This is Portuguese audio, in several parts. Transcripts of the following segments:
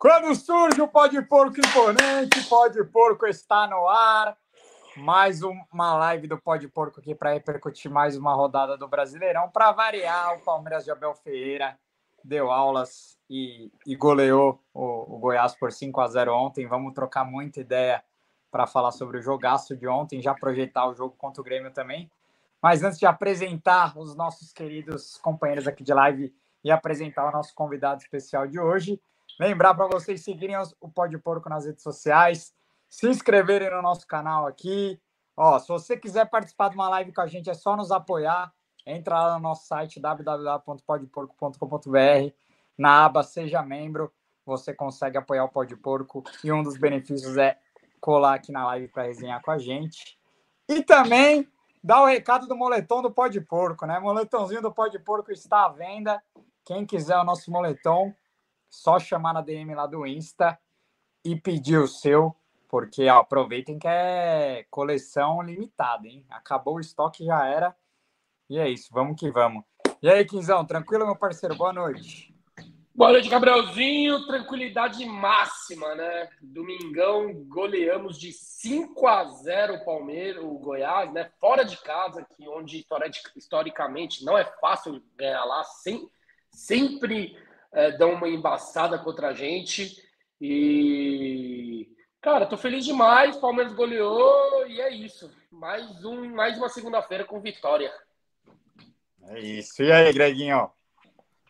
Quando surge o Pó de Porco Imponente, Pó de Porco está no ar. Mais uma live do Pó de Porco aqui para repercutir mais uma rodada do Brasileirão. Para variar, o Palmeiras de Abel Ferreira deu aulas e, e goleou o, o, Goiás por 5 a 0 ontem. Vamos trocar muita ideia para falar sobre o jogaço de ontem, já projetar o jogo contra o Grêmio também. Mas antes de apresentar os nossos queridos companheiros aqui de live e apresentar o nosso convidado especial de hoje, Lembrar para vocês seguirem o Pode Porco nas redes sociais, se inscreverem no nosso canal aqui. Ó, se você quiser participar de uma live com a gente, é só nos apoiar. Entra lá no nosso site www.podporco.com.br. Na aba Seja Membro, você consegue apoiar o Pode Porco e um dos benefícios é colar aqui na live para resenhar com a gente. E também dá o recado do moletom do Pode Porco, né? Moletãozinho do Pode Porco está à venda. Quem quiser o nosso moletom, só chamar na DM lá do Insta e pedir o seu, porque ó, aproveitem que é coleção limitada, hein? Acabou o estoque, já era. E é isso, vamos que vamos. E aí, Quinzão, tranquilo, meu parceiro? Boa noite. Boa noite, Gabrielzinho. Tranquilidade máxima, né? Domingão, goleamos de 5 a 0 o Palmeiras, o Goiás, né? Fora de casa, que onde historicamente não é fácil ganhar lá, sem, sempre é, dão uma embaçada contra a gente. E, cara, tô feliz demais. Palmeiras goleou e é isso. Mais, um, mais uma segunda-feira com vitória. É isso. E aí, Greginho?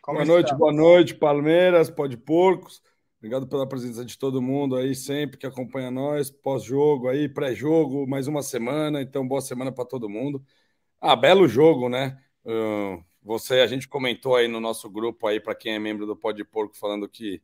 Como boa noite, boa noite, Palmeiras, Pode Porcos. Obrigado pela presença de todo mundo aí, sempre que acompanha nós. Pós-jogo aí, pré-jogo, mais uma semana. Então, boa semana para todo mundo. Ah, belo jogo, né? Uh, você, a gente comentou aí no nosso grupo aí para quem é membro do Pode Porco falando que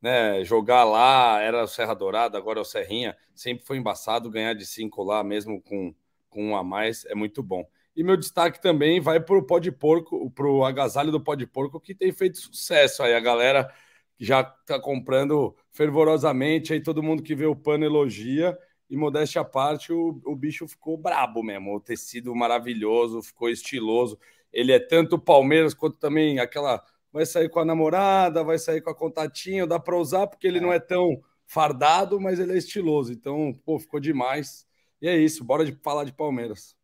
né, jogar lá era o Serra Dourada, agora é o Serrinha, sempre foi embaçado ganhar de cinco lá, mesmo com, com um a mais, é muito bom. E meu destaque também vai para o Porco, para o agasalho do Pode Porco, que tem feito sucesso aí. A galera já está comprando fervorosamente, aí todo mundo que vê o pano elogia. E modéstia à parte, o, o bicho ficou brabo mesmo. O tecido maravilhoso, ficou estiloso ele é tanto Palmeiras quanto também aquela. Vai sair com a namorada, vai sair com a contatinha, dá para usar porque ele não é tão fardado, mas ele é estiloso. Então, pô, ficou demais. E é isso, bora de falar de Palmeiras.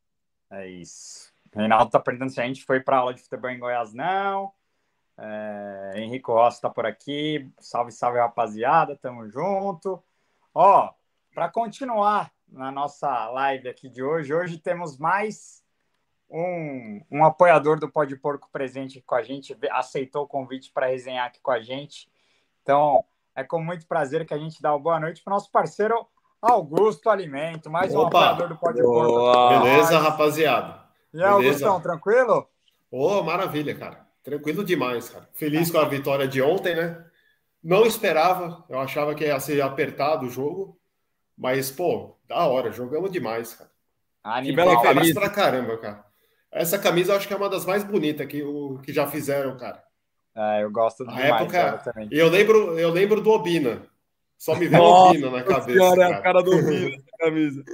É isso. Reinaldo tá perguntando se a gente foi para aula de futebol em Goiás, não. É, Henrico Rossi tá por aqui. Salve, salve, rapaziada. Tamo junto. Ó, para continuar na nossa live aqui de hoje, hoje temos mais um, um apoiador do Pode Porco presente com a gente, aceitou o convite para resenhar aqui com a gente. Então, é com muito prazer que a gente dá uma boa noite para o nosso parceiro Augusto Alimento, mais Opa. um apoiador do Pode Porco. Beleza, rapaziada? E aí, Augustão, tranquilo? Ô, oh, maravilha, cara. Tranquilo demais, cara. Feliz com a vitória de ontem, né? Não esperava, eu achava que ia ser apertado o jogo, mas, pô, da hora, jogamos demais, cara. Animal. Que bela camisa pra caramba, cara. Essa camisa eu acho que é uma das mais bonitas que, o, que já fizeram, cara. É, eu gosto do época também. Eu lembro, eu lembro do Obina. Só me veio Obina na cabeça. Senhora, é a cara do Obina camisa.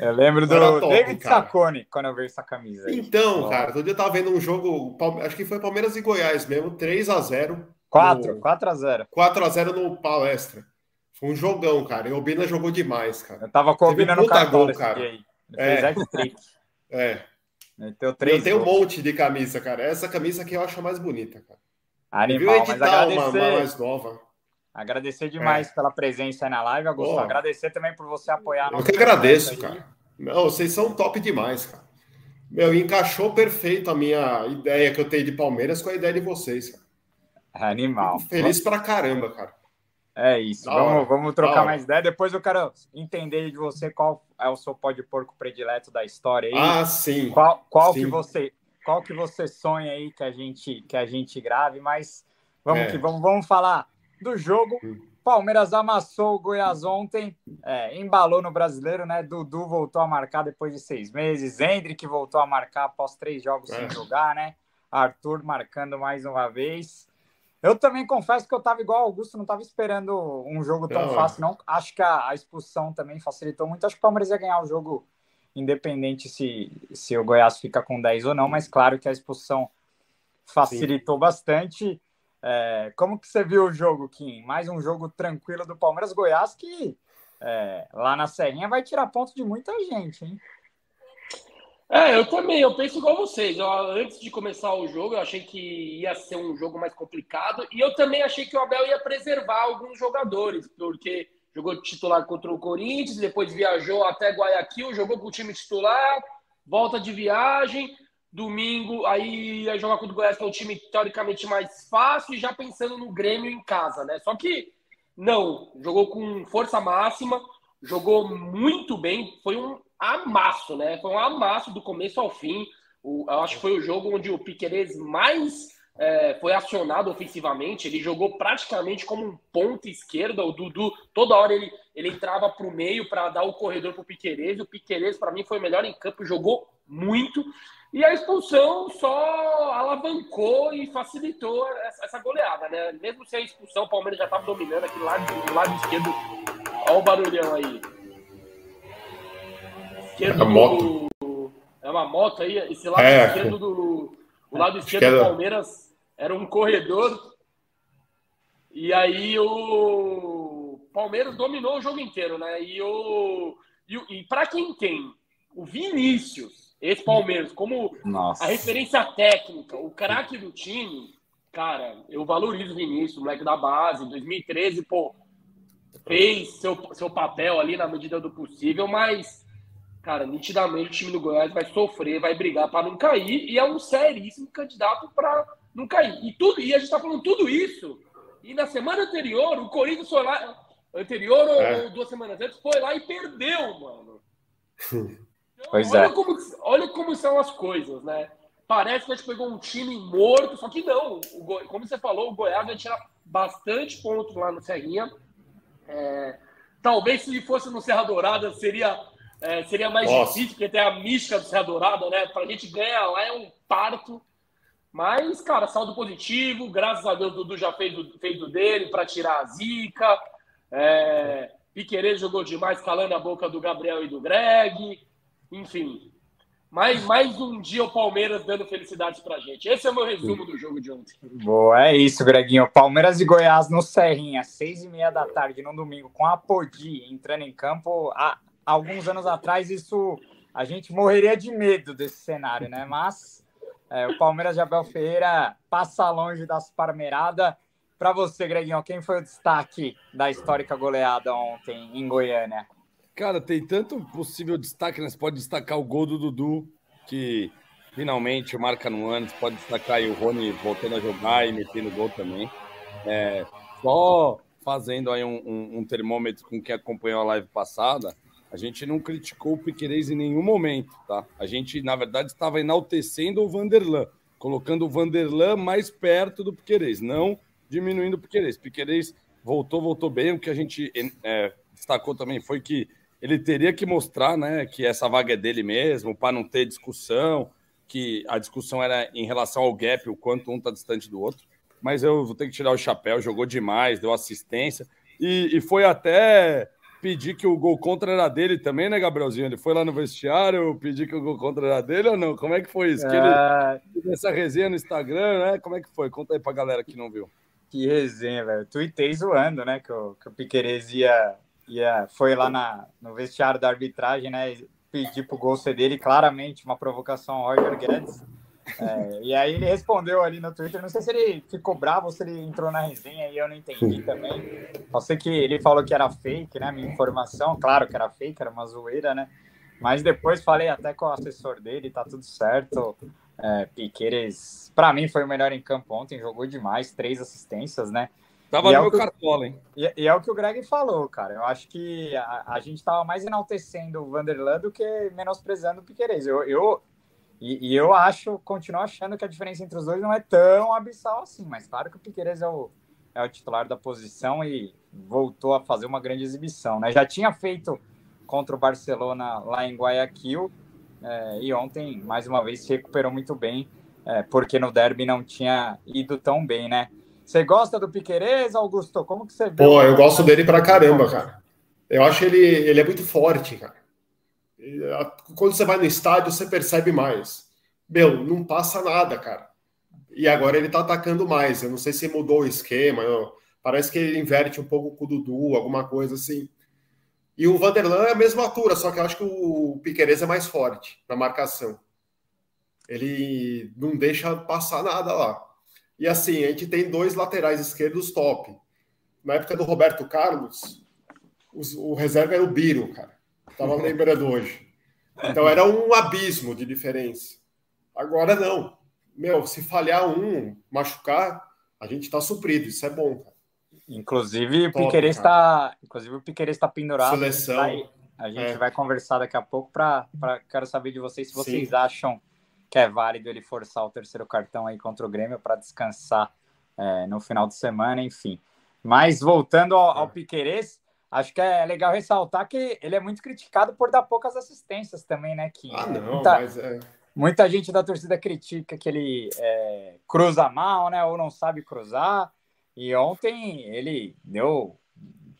Eu lembro do top, David cara. Sacone quando eu vi essa camisa. Aí. Então, cara, todo dia eu tava vendo um jogo, acho que foi Palmeiras e Goiás mesmo, 3 a 0 4, 4 a 0 4 a 0 no palestra. Foi um jogão, cara. E o Obina jogou demais, cara. Eu tava com o Obina no cartão, cara. Aí. É. é. Meteu três. Eu tenho um monte de camisa, cara. Essa camisa aqui eu acho a mais bonita, cara. Animal, mas agradecer, uma, uma mais nova. Agradecer demais é. pela presença aí na live, Augusto. Boa. Agradecer também por você apoiar. Eu que agradeço, cara. Não, vocês são top demais, cara. Meu, encaixou perfeito a minha ideia que eu tenho de Palmeiras com a ideia de vocês, cara. Animal. Fico feliz pra caramba, cara. É isso. vamos, vamos trocar mais ideia. Depois eu quero entender de você qual é o seu pó de porco predileto da história aí. Ah, sim. Qual, qual sim. que você qual que você sonha aí que a gente que a gente grave, mas vamos é. que vamos, vamos falar do jogo. Hum. Palmeiras amassou o Goiás ontem, é, embalou no brasileiro, né? Dudu voltou a marcar depois de seis meses, Hendrick voltou a marcar após três jogos é. sem jogar, né? Arthur marcando mais uma vez. Eu também confesso que eu estava igual Augusto, não estava esperando um jogo tão não, fácil, não. Acho que a, a, expulsão também facilitou muito. Acho que o Palmeiras ia ganhar o jogo independente se, se o Goiás fica com 10 ou não, mas claro que a expulsão facilitou Sim. bastante. É, como que você viu o jogo, Kim? Mais um jogo tranquilo do Palmeiras Goiás que é, lá na Serrinha vai tirar ponto de muita gente, hein? É, eu também, eu penso igual vocês. Eu, antes de começar o jogo, eu achei que ia ser um jogo mais complicado e eu também achei que o Abel ia preservar alguns jogadores, porque jogou titular contra o Corinthians, depois viajou até Guayaquil, jogou com o time titular, volta de viagem, domingo aí ia jogar contra o Goiás, que é um time teoricamente mais fácil, e já pensando no Grêmio em casa, né? Só que não, jogou com força máxima, jogou muito bem, foi um amasso, né? Foi um amasso do começo ao fim. O, eu acho que foi o jogo onde o Piqueires mais é, foi acionado ofensivamente. Ele jogou praticamente como um ponto esquerda. O Dudu, toda hora ele, ele entrava para o meio para dar o corredor para o Piqueires. O Piqueires, para mim, foi o melhor em campo, jogou muito. E a expulsão só alavancou e facilitou essa, essa goleada, né? Mesmo sem a expulsão, o Palmeiras já estava dominando aqui lado, do lado esquerdo. Olha o barulhão aí esquerdo. É moto. Do, é uma moto aí. Esse lado é, esquerdo do. O lado esquerdo do Palmeiras era um corredor. E aí o Palmeiras dominou o jogo inteiro, né? E, o, e, e para quem tem o Vinícius, esse Palmeiras, como Nossa. a referência técnica, o craque do time, cara, eu valorizo o Vinícius, o moleque da base, 2013, pô, fez seu, seu papel ali na medida do possível, mas cara, nitidamente o time do Goiás vai sofrer, vai brigar para não cair e é um seríssimo candidato para não cair. E tudo e a gente está falando tudo isso. E na semana anterior, o Corinthians foi lá, anterior é. ou duas semanas antes, foi lá e perdeu, mano. Então, pois olha é. Como, olha como são as coisas, né? Parece que a gente pegou um time morto, só que não. O, como você falou, o Goiás vai tirar bastante pontos lá no Serrinha. É, talvez se fosse no Serra Dourada seria é, seria mais Nossa. difícil, porque tem a mística do Serra Dourada, né? Pra gente ganhar lá é um parto. Mas, cara, saldo positivo. Graças a Deus, o Dudu já fez, o, fez dele para tirar a zica. É, Piqueires jogou demais, calando a boca do Gabriel e do Greg. Enfim. Mais, mais um dia o Palmeiras dando felicidades pra gente. Esse é o meu resumo do jogo de ontem. Boa, é isso, Greginho. Palmeiras e Goiás no Serrinha, seis e meia da tarde no domingo, com a Podi entrando em campo. A, alguns anos atrás, isso a gente morreria de medo desse cenário, né? Mas é, o Palmeiras de Abel Ferreira passa longe das parmeiradas. Para você, Greginho, quem foi o destaque da histórica goleada ontem em Goiânia? Cara, tem tanto possível destaque, né? Você pode destacar o gol do Dudu, que finalmente marca no ano. Você pode destacar aí o Rony voltando a jogar e metendo gol também. É, só fazendo aí um, um, um termômetro com quem acompanhou a live passada, a gente não criticou o Piquerez em nenhum momento, tá? A gente, na verdade, estava enaltecendo o Vanderlan, colocando o Vanderlan mais perto do Piquerez, não diminuindo o Piquerez. Piquerez voltou, voltou bem. O que a gente é, destacou também foi que ele teria que mostrar, né, que essa vaga é dele mesmo, para não ter discussão, que a discussão era em relação ao gap, o quanto um está distante do outro. Mas eu vou ter que tirar o chapéu, jogou demais, deu assistência e, e foi até pedir que o gol contra era dele também, né, Gabrielzinho? Ele foi lá no vestiário pedir que o gol contra era dele ou não? Como é que foi isso? É... Que ele é. essa resenha no Instagram, né? Como é que foi? Conta aí pra galera que não viu. Que resenha, velho. Tuitei zoando, né? Que o, que o Piqueires ia, ia, foi lá na, no vestiário da arbitragem, né? Pedir pro gol ser dele, claramente uma provocação ao Roger Guedes. É, e aí ele respondeu ali no Twitter, não sei se ele ficou bravo ou se ele entrou na resenha e eu não entendi também. Só sei que ele falou que era fake, né? Minha informação, claro que era fake, era uma zoeira, né? Mas depois falei até com o assessor dele, tá tudo certo. É, Piqueires, para mim, foi o melhor em campo ontem, jogou demais, três assistências, né? Tava e no é meu cartola, hein? E, e, é o que o Greg falou, cara. Eu acho que a, a gente tava mais enaltecendo o Vanderland do que menosprezando o Piqueires. Eu, eu, e, e, eu acho, continuo achando que a diferença entre os dois não é tão abissal assim, mas claro que o Piqueires é o, é o titular da posição e voltou a fazer uma grande exibição, né? Já tinha feito contra o Barcelona lá em Guayaquil é, e ontem, mais uma vez, se recuperou muito bem, é, porque no derby não tinha ido tão bem, né? Você gosta do Piqueires, Augusto? Como que você vê? Pô, eu gosto dele pra caramba, cara. Eu acho ele, ele é muito forte, cara. Quando você vai no estádio, você percebe mais. Meu, não passa nada, cara. E agora ele tá atacando mais. Eu não sei se mudou o esquema. Parece que ele inverte um pouco com o Dudu, alguma coisa assim. E o Vanderlan é a mesma altura, só que eu acho que o Piqueires é mais forte na marcação. Ele não deixa passar nada lá. E assim, a gente tem dois laterais esquerdos top. Na época do Roberto Carlos, o reserva era o Biro, cara. Tava lembrando hoje. Então era um abismo de diferença. Agora não. Meu, se falhar um, machucar, a gente tá suprido. Isso é bom, cara. Inclusive, o Piqueires está, inclusive o Piqueires está pendurado. Seleção. A gente vai, a gente é. vai conversar daqui a pouco para quero saber de vocês se vocês Sim. acham que é válido ele forçar o terceiro cartão aí contra o Grêmio para descansar é, no final de semana, enfim. Mas voltando ao, ao é. Piqueires, acho que é legal ressaltar que ele é muito criticado por dar poucas assistências também, né? Que ah, não, muita, mas é... muita gente da torcida critica que ele é, cruza mal, né? Ou não sabe cruzar. E ontem ele deu,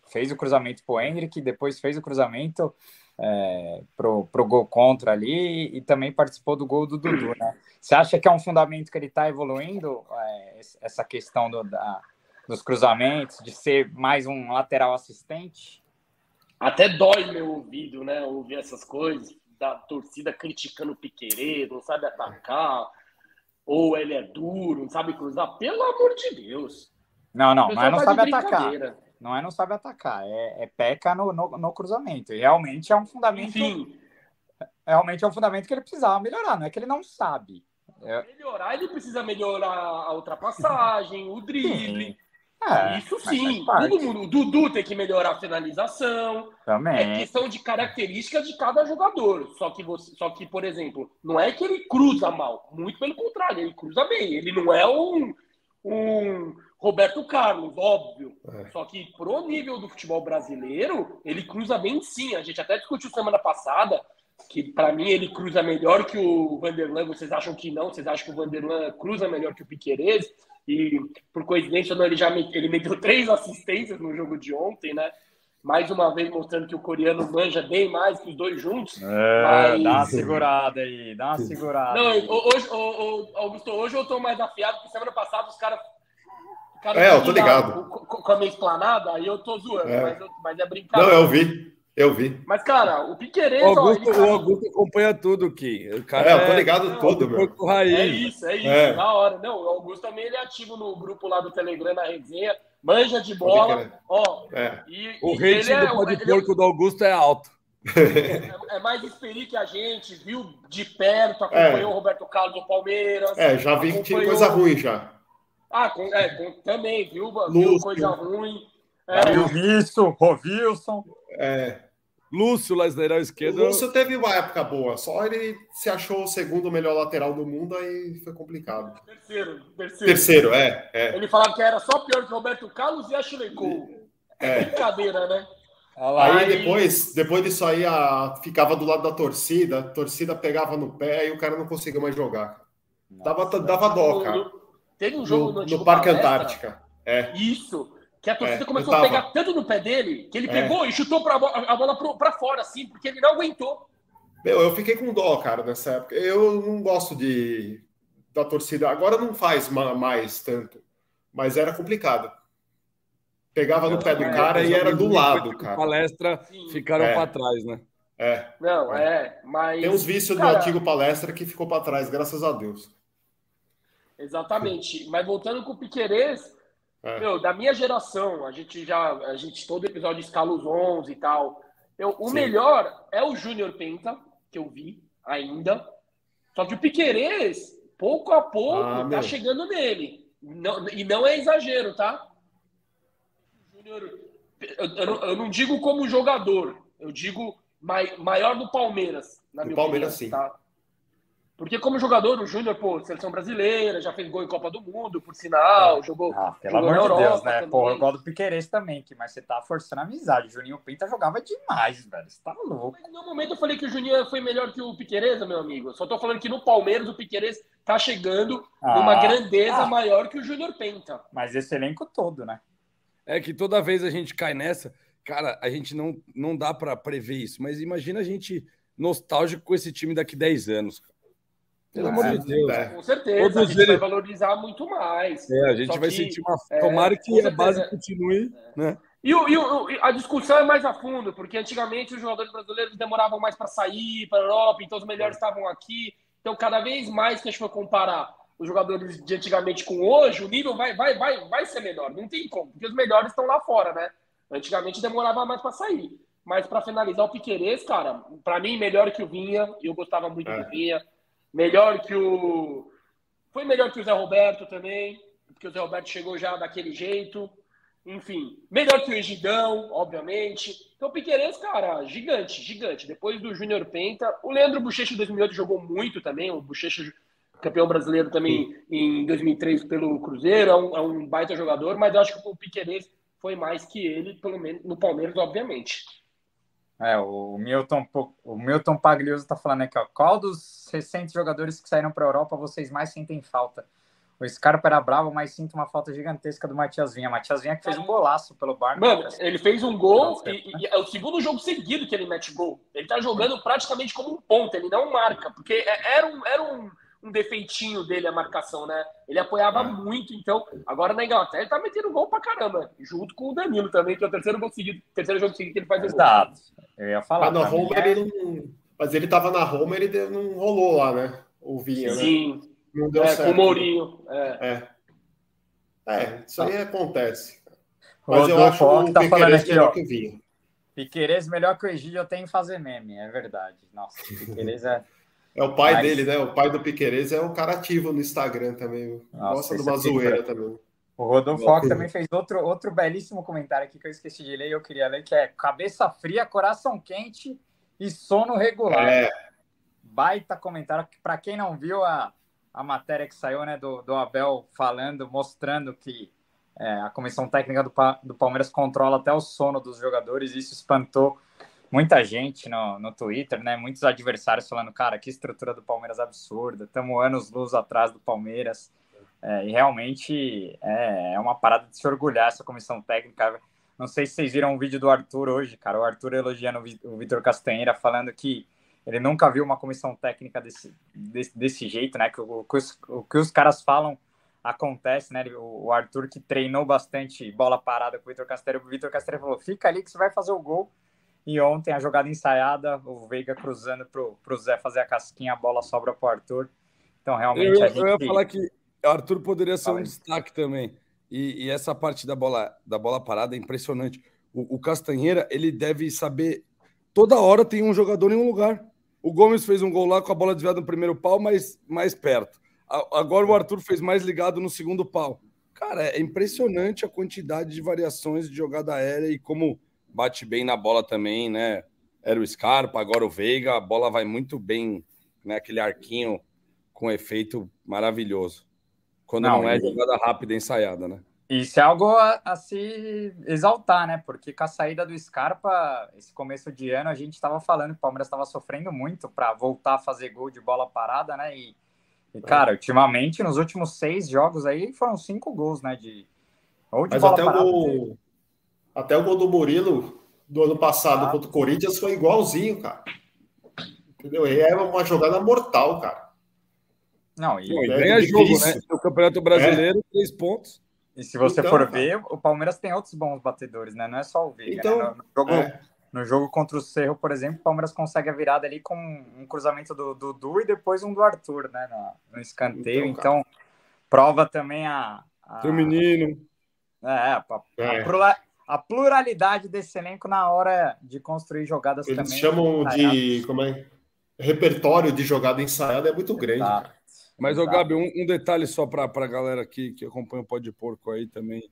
fez o cruzamento para o Hendrick, depois fez o cruzamento é, pro, pro gol contra ali e também participou do gol do Dudu, né? Você acha que é um fundamento que ele está evoluindo, é, essa questão do, da, dos cruzamentos, de ser mais um lateral assistente? Até dói meu ouvido, né? Ouvir essas coisas, da torcida criticando o Piqueires, não sabe atacar, ou ele é duro, não sabe cruzar. Pelo amor de Deus. Não, não, mas não tá sabe atacar. Não é não sabe atacar, é, é peca no, no, no, cruzamento. E realmente é um fundamento. Enfim. Realmente é um fundamento que ele precisava melhorar, não é que ele não sabe. É... Melhorar, ele precisa melhorar a ultrapassagem, o drible. É, Isso sim, todo mundo. O Dudu tem que melhorar a finalização. Também. É questão de características de cada jogador. Só que você, só que, por exemplo, não é que ele cruza mal, muito pelo contrário, ele cruza bem. Ele não é um, um Roberto Carlos, óbvio. É. Só que pro nível do futebol brasileiro, ele cruza bem sim. A gente até discutiu semana passada que para mim ele cruza melhor que o Vanderlan. Vocês acham que não? Vocês acham que o Vanderlan cruza melhor que o Piquerez? E por coincidência, não, ele já me, ele meteu três assistências no jogo de ontem, né? Mais uma vez mostrando que o coreano manja bem mais que os dois juntos. É, mas... Dá uma segurada aí, dá uma segurada. Não, hoje, Augusto, hoje eu tô mais afiado, porque semana passada os caras Cara, é, eu tô ligado. Com, com, a minha esplanada, aí eu tô zoando, é. Mas, eu, mas é brincadeira. Não, eu vi. Eu vi. Mas, cara, o Piqueires. O Augusto, ó, o Augusto acompanha tudo, Ki. O cara é, eu tô é ligado é, tudo, meu. É isso, é isso. É. Da hora. Não, o Augusto também ele é ativo no grupo lá do Telegram, na resenha. Manja de bola. Ó, é. e, o rating é, do pó de porco do Augusto é alto. É, é, mais experi que a gente, viu de perto, acompanhou é. o Roberto Carlos do Palmeiras. É, já vi que tinha coisa ruim já. Ah, com, é, com, também, viu? Viu coisa ruim. É. Viu isso, Rovilson. É. Lúcio, lateral esquerdo. O Lúcio teve uma época boa, só ele se achou o segundo melhor lateral do mundo, aí foi complicado. Terceiro, terceiro. Terceiro, é. é. Ele falava que era só pior que Roberto Carlos e Ashley Cole. É. Brincadeira, né? Aí, aí, depois, depois disso aí, a, ficava do lado da torcida, a torcida pegava no pé e o cara não conseguia mais jogar. Dava, dava dó, cara. Teve um jogo no, no, no Parque Palestra, Antártica. É. Isso. Que a torcida é, começou a pegar tanto no pé dele que ele é. pegou e chutou pra, a bola para fora, assim, porque ele não aguentou. Meu, eu fiquei com dó, cara, nessa época. Eu não gosto de da torcida. Agora não faz mais tanto, mas era complicado. Pegava no pé do cara e era do lado, cara. Palestra Sim. ficaram é. para trás, né? É. Não, é, mas. Tem uns vícios cara... do antigo palestra que ficou para trás, graças a Deus. Exatamente. Mas voltando com o Piquerez, é. meu, da minha geração, a gente já, a gente todo episódio escala os 11 e tal. Eu, o Sim. melhor é o Júnior Penta, que eu vi ainda. Só que o Piquerez, pouco a pouco, ah, tá meu. chegando nele. Não, e não é exagero, tá? Júnior, eu, eu, eu, não digo como jogador, eu digo mai, maior do Palmeiras. Na do Palmeiras, opinião, sim. Tá? Porque como jogador, o Júnior, pô, seleção brasileira, já fez gol em Copa do Mundo, por sinal, é. jogou. Ah, pelo amor de Deus, né? Também. Pô, eu gosto do Piqueires também, que, mas você tá forçando a amizade. O Juninho Pinta jogava demais, velho. Você tá louco. Mas no momento eu falei que o Juninho foi melhor que o Piqueires, meu amigo. só tô falando que no Palmeiras o Piqueires tá chegando ah, numa grandeza ah. maior que o Júnior Penta. Mas esse elenco todo, né? É que toda vez a gente cai nessa, cara, a gente não, não dá para prever isso, mas imagina a gente nostálgico com esse time daqui 10 anos, cara. Pelo amor de Deus. É. Com certeza, Todos a gente ele... vai valorizar muito mais. É, a gente Só vai que, sentir uma. É, Tomara que a base continue, né? E, o, e o, a discussão é mais a fundo, porque antigamente os jogadores brasileiros demoravam mais para sair para a Europa, então os melhores estavam aqui. Então, cada vez mais que a gente for comparar os jogadores de antigamente com hoje, o nível vai, vai, vai, vai ser menor. Não tem como, porque os melhores estão lá fora, né? Antigamente demorava mais para sair. Mas para finalizar o Piquerez, cara, para mim, melhor que o Vinha. Eu gostava muito é. do Vinha. Melhor que o. Foi melhor que o Zé Roberto também, porque o Zé Roberto chegou já daquele jeito. Enfim, melhor que o Egidão, obviamente. Então, o Piqueires, cara, gigante, gigante. Depois do Júnior Penta, o Leandro Bochecha em 2008 jogou muito também. O Bochecha, campeão brasileiro também Sim. em 2003 pelo Cruzeiro, é um, é um, baita jogador, mas eu acho que o Piqueires foi mais que ele, pelo menos no Palmeiras, obviamente. É, o Milton, o Milton Pagliuso está falando aqui, ó. Qual dos recentes jogadores que saíram para a Europa vocês mais sentem falta? O Scarpa era bravo, mas sinto uma falta gigantesca do Matias Vinha. Matias Vinha que fez um golaço pelo Barça. Mano, ele fez um gol e, e, é o segundo jogo seguido que ele mete gol. Ele tá jogando praticamente como um ponto, ele não marca, porque é, era um, era um, um defeitinho dele a marcação, né? Ele apoiava é. muito, então agora na Inglaterra ele tá metendo gol pra caramba, junto com o Danilo também, que é o terceiro gol seguido, terceiro jogo seguido que ele faz Exato. Eu ia falar. Mas, na Roma, é... ele não... Mas ele tava na Roma, ele não rolou lá, né? O Vinha, Sim. né? Não deu é, certo. Com o Mourinho. É. é. É, isso aí acontece. Mas Rodolfo, eu acho o que tá falando aqui, ó. Que vinha. Piqueires melhor que o Egídio eu tenho em fazer meme, é verdade. Nossa, Piqueires é. É o pai Mas... dele, né? O pai do Piqueires é um cara ativo no Instagram também. Nossa, Gosta de uma zoeira também. O Rodolfo Fox também fez outro, outro belíssimo comentário aqui que eu esqueci de ler e eu queria ler, que é cabeça fria, coração quente e sono regular. É. Baita comentário. Para quem não viu a, a matéria que saiu né, do, do Abel falando, mostrando que é, a comissão técnica do, do Palmeiras controla até o sono dos jogadores, isso espantou muita gente no, no Twitter, né? Muitos adversários falando, cara, que estrutura do Palmeiras absurda, estamos anos luz atrás do Palmeiras. É, e realmente é, é, uma parada de se orgulhar essa comissão técnica. Não sei se vocês viram um vídeo do Arthur hoje, cara. O Arthur elogiando o Vitor Castanheira, falando que ele nunca viu uma comissão técnica desse, desse, desse jeito, né? Que o, que os, o que os caras falam acontece, né? O, Arthur que treinou bastante bola parada com o Vitor Castanheira, o Vitor Castanheira falou: fica ali que você vai fazer o gol. E ontem a jogada ensaiada, o Veiga cruzando pro, pro Zé fazer a casquinha, a bola sobra pro Arthur. Então, realmente. Eu, gente... eu ia falar que o Arthur poderia ser um destaque também. E, e, essa parte da bola, da bola parada é impressionante. O, o Castanheira, ele deve saber. Toda hora tem um jogador em um lugar. O Gomes fez um gol lá com a bola desviada no primeiro pau, mas mais perto. Agora o Arthur fez mais ligado no segundo pau. Cara, é impressionante a quantidade de variações de jogada aérea e como bate bem na bola também, né? Era o Scarpa, agora o Veiga, a bola vai muito bem, né? Aquele arquinho com efeito maravilhoso. Quando não, não é jogada rápida ensaiada, né? Isso é algo a, a, se exaltar, né? Porque com a saída do Scarpa, esse começo de ano, a gente estava falando que o Palmeiras estava sofrendo muito para voltar a fazer gol de bola parada, né? E, e, cara, ultimamente, nos últimos seis jogos aí, foram cinco gols, né? De, ou de Mas bola até parada. O gol, até o gol do Murilo do ano passado ah. contra o Corinthians foi igualzinho, cara. Entendeu? E é uma jogada mortal, cara. Não, e, e ganha jogo, né? O Campeonato Brasileiro, é. três pontos. E se você então, for ver, o Palmeiras tem outros bons batedores, né? Não é só o Veiga. Né? Então, né? no, jogo, é. no, jogo, contra o Cerro, por exemplo, o Palmeiras consegue a virada ali com um cruzamento do Dudu e depois um do Arthur, né? No, no escanteio. Então, então prova também a. a Seu menino. É, a, é. A, a, pluralidade desse elenco na hora de construir jogadas Eles também. Eles chamam de. Como é? Repertório de jogada ensaiada é muito grande. Exato. Mas, ô, Gabi, um, um detalhe só para a galera aqui que acompanha o Pó de Porco aí também,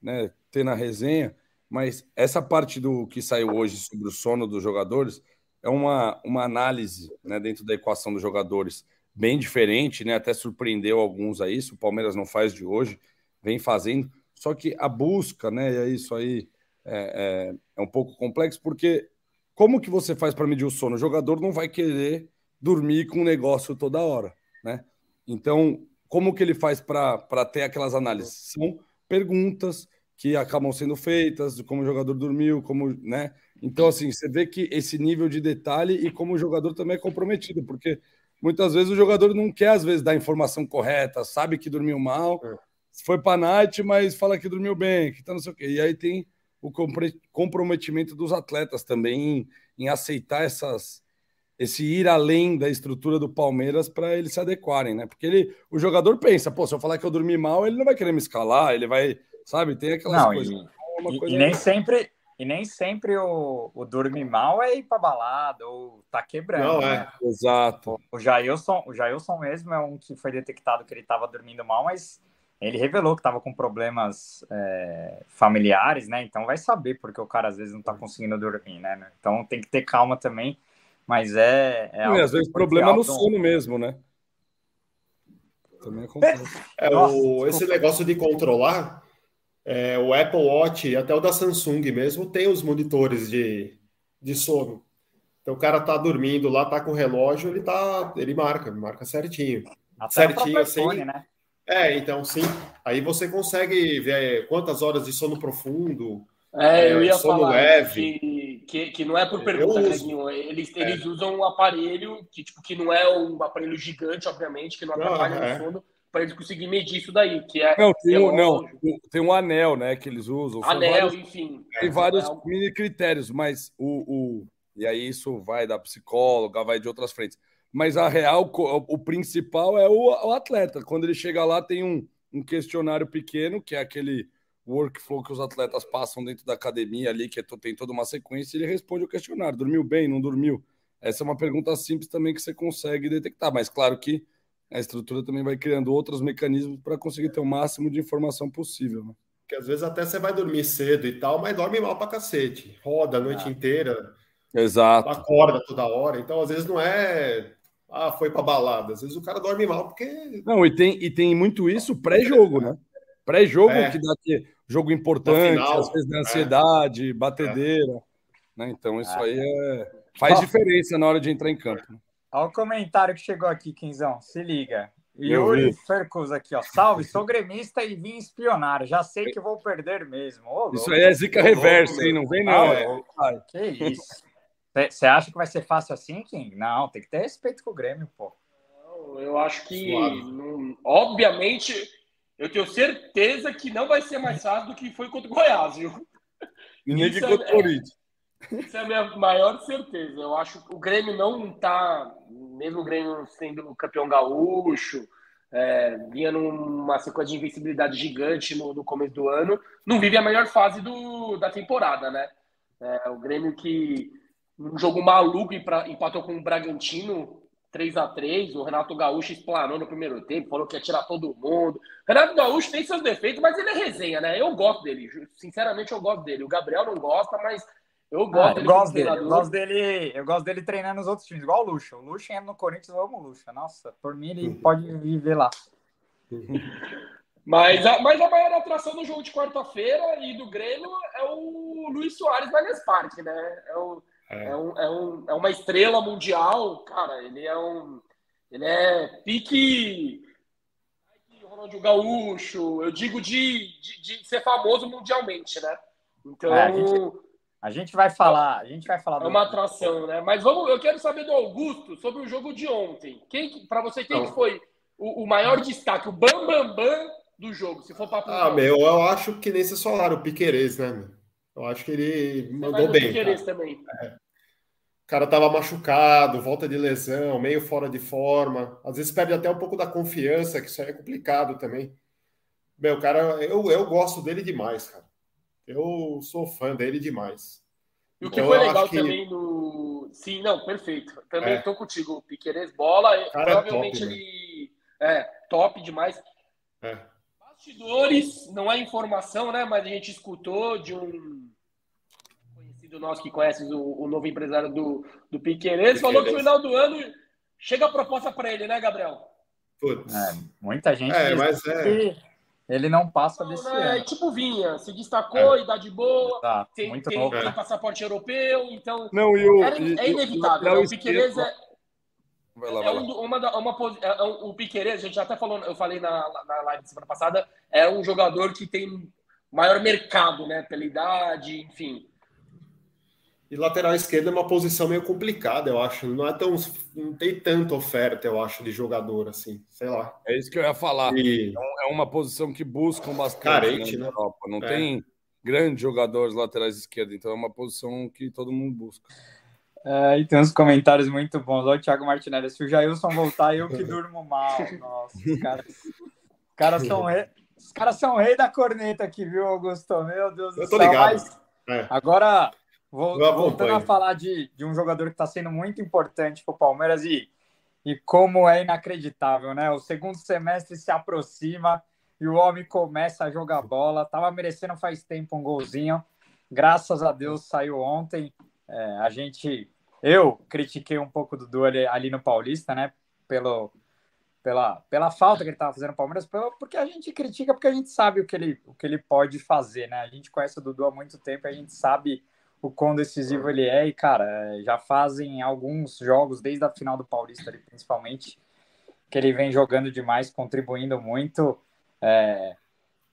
né, ter na resenha, mas essa parte do que saiu hoje sobre o sono dos jogadores é uma, uma análise né, dentro da equação dos jogadores bem diferente, né? Até surpreendeu alguns aí, isso o Palmeiras não faz de hoje, vem fazendo. Só que a busca, né? E é isso aí é, é, é um pouco complexo, porque como que você faz para medir o sono? O jogador não vai querer dormir com um negócio toda hora, né? Então, como que ele faz para ter aquelas análises? São perguntas que acabam sendo feitas, como o jogador dormiu, como, né? Então, assim, você vê que esse nível de detalhe e como o jogador também é comprometido, porque muitas vezes o jogador não quer, às vezes, dar a informação correta, sabe que dormiu mal, é. Foi para a night, mas fala que dormiu bem, que tá não sei o quê. E aí tem o comprometimento dos atletas também em, em aceitar essas, esse ir além da estrutura do Palmeiras para eles se adequarem, né? Porque ele, o jogador pensa, pô, se eu falar que eu dormi mal, ele não vai querer me escalar, ele vai, sabe? Tem aquelas não, coisas. E, e, coisa e nem sempre e nem sempre o, o dormir mal é ir pra balada ou tá quebrando. Não, é. Né? Exato. O, o, Jailson, o Jailson mesmo é um que foi detectado que ele estava dormindo mal, mas ele revelou que estava com problemas é, familiares, né? Então vai saber porque o cara às vezes não tá conseguindo dormir, né? Então tem que ter calma também. Mas é. é e às vezes problema no sono mesmo, né? Também acontece. É, o, esse negócio de controlar, é, o Apple Watch e até o da Samsung mesmo tem os monitores de, de sono. Então o cara tá dormindo lá, tá com o relógio, ele tá, ele marca, marca certinho. Até certinho assim. Fone, né? É, então sim. Aí você consegue ver quantas horas de sono profundo, é, eu é, ia falar leve. Que, que, que, não é por pergunta, Greginho. Eles, é. eles usam um aparelho que, tipo, que não é um aparelho gigante, obviamente, que não atrapalha ah, é. sono, para eles conseguirem medir isso daí. Que é, não, tem, um, não, tem um anel, né, que eles usam. Anel, vários, enfim. Tem vários é. mini critérios, mas o, o. E aí isso vai da psicóloga, vai de outras frentes. Mas a real, o, principal é o, o atleta. Quando ele chega lá, tem um, um questionário pequeno, que é aquele workflow que os atletas passam dentro da academia ali, que é tem toda uma sequência, e ele responde o questionário: dormiu bem, não dormiu? Essa é uma pergunta simples também que você consegue detectar, mas claro que a estrutura também vai criando outros mecanismos para conseguir ter o máximo de informação possível. Né? Que às vezes até você vai dormir cedo e tal, mas dorme mal para cacete, roda a noite ah. inteira, exato, acorda toda hora, então às vezes não é ah, foi para balada. Às vezes o cara dorme mal porque. Não, e tem, e tem muito isso pré-jogo, né? Pré-jogo é. que dá que jogo importante, final, às vezes da ansiedade, é. batedeira. Né? Então, isso aí é... faz diferença na hora de entrar em campo. Né? Olha o comentário que chegou aqui, Quinzão. Se liga. Yuri Fercus aqui, ó. Salve, sou gremista e vim espionar. Já sei que vou perder mesmo. Ô, isso aí é zica reversa, hein? Não vem, não. Ah, que isso. Você acha que vai ser fácil assim, Kim? Não, tem que ter respeito com o Grêmio, pô. Eu acho que, não, obviamente, eu tenho certeza que não vai ser mais fácil do que foi contra o Goiás, viu? E nem que contra o Corinthians. Isso é a minha maior certeza. Eu acho que o Grêmio não está, mesmo o Grêmio sendo campeão gaúcho, é, vinha numa sequência de invencibilidade gigante no, no, começo do ano, não vive a melhor fase do, da temporada, né? É, o Grêmio que um jogo maluco empatou com o Bragantino 3 a 3 O Renato Gaúcho explanou no primeiro tempo, falou que ia tirar todo mundo. Renato Gaúcho tem seus defeitos, mas ele é resenha, né? Eu gosto dele. Sinceramente, eu gosto dele. O Gabriel não gosta, mas eu gosto, ah, dele, eu gosto dele. Eu gosto dele. Eu gosto dele treinando nos outros times, igual o Lucha. O Lucha entra no Corinthians, eu amo o Lucha. Nossa, por mim ele uhum. pode viver lá. Mas a, mas a maior atração do jogo de quarta-feira e do Grêmio é o Luiz Soares Allianz Parque, né? É o é. É, um, é, um, é uma estrela mundial, cara. Ele é um. Ele é pique. Ronaldinho Gaúcho, eu digo de, de, de, ser famoso mundialmente, né? Então. É, a, gente, a, gente, vai falar. A gente vai falar. É uma atração, né? Mas vamos, eu quero saber do Augusto sobre o jogo de ontem. Quem, para você, quem que foi o, o, maior destaque, o bam bam bam do jogo? Se for para Ah, meu, eu acho que nem vocês falaram, o Piquerez, né? Meu? Eu acho que ele mandou bem. também. É. O cara tava machucado, volta de lesão, meio fora de forma. Às vezes perde até um pouco da confiança, que isso aí é complicado também. Meu, cara, eu, eu gosto dele demais, cara. Eu sou fã dele demais. E o que então, foi legal que... também no. Sim, não, perfeito. Também é. tô contigo. Piqueires bola, cara provavelmente é top, ele. Né? É, top demais. É. Bastidores, não é informação, né? Mas a gente escutou de um conhecido nosso que conhece o, o novo empresário do, do Piqueires, falou que no final do ano chega a proposta para ele, né, Gabriel? Putz. É, muita gente é, mas é... ele não passa não, desse né, ano. Tipo Vinha, se destacou, é. idade boa, tá, tem, muito tem, novo, tem né? passaporte europeu, então não, e o, é, e, é inevitável. Né? O, Piqueires é Vai lá, é vai um, uma, uma, é, o Piqueires, a gente até falou, eu falei na, na live de semana passada, é um jogador que tem maior mercado, né? Pela idade, enfim. E lateral esquerdo é uma posição meio complicada, eu acho. Não é tão. Não tem tanta oferta, eu acho, de jogador assim. Sei lá. É isso que eu ia falar. E... É uma posição que buscam bastante Carente, né, na Europa. Não é. tem grandes jogadores laterais esquerdos, então é uma posição que todo mundo busca. É, e tem uns comentários muito bons. Olha o Thiago Martinelli. Se o Jailson voltar, eu que durmo mal. Nossa, os caras, os caras são rei, os caras são rei da corneta aqui, viu, Augusto? Meu Deus do céu. Eu tô ligado. Mas, é. Agora, voltando a falar de, de um jogador que está sendo muito importante para o Palmeiras e, e como é inacreditável, né? O segundo semestre se aproxima e o homem começa a jogar bola. Tava merecendo faz tempo um golzinho. Graças a Deus saiu ontem. É, a gente eu critiquei um pouco do Dudu ali, ali, no Paulista, né? Pelo, pela, pela falta que ele estava fazendo no Palmeiras, pelo, porque a gente critica porque a gente sabe o que, ele, o que ele pode fazer, né? A gente conhece o Dudu há muito tempo, a gente sabe o quão decisivo ele é, e, cara, já fazem alguns jogos, desde a final do Paulista ali, principalmente, que ele vem jogando demais, contribuindo muito. É,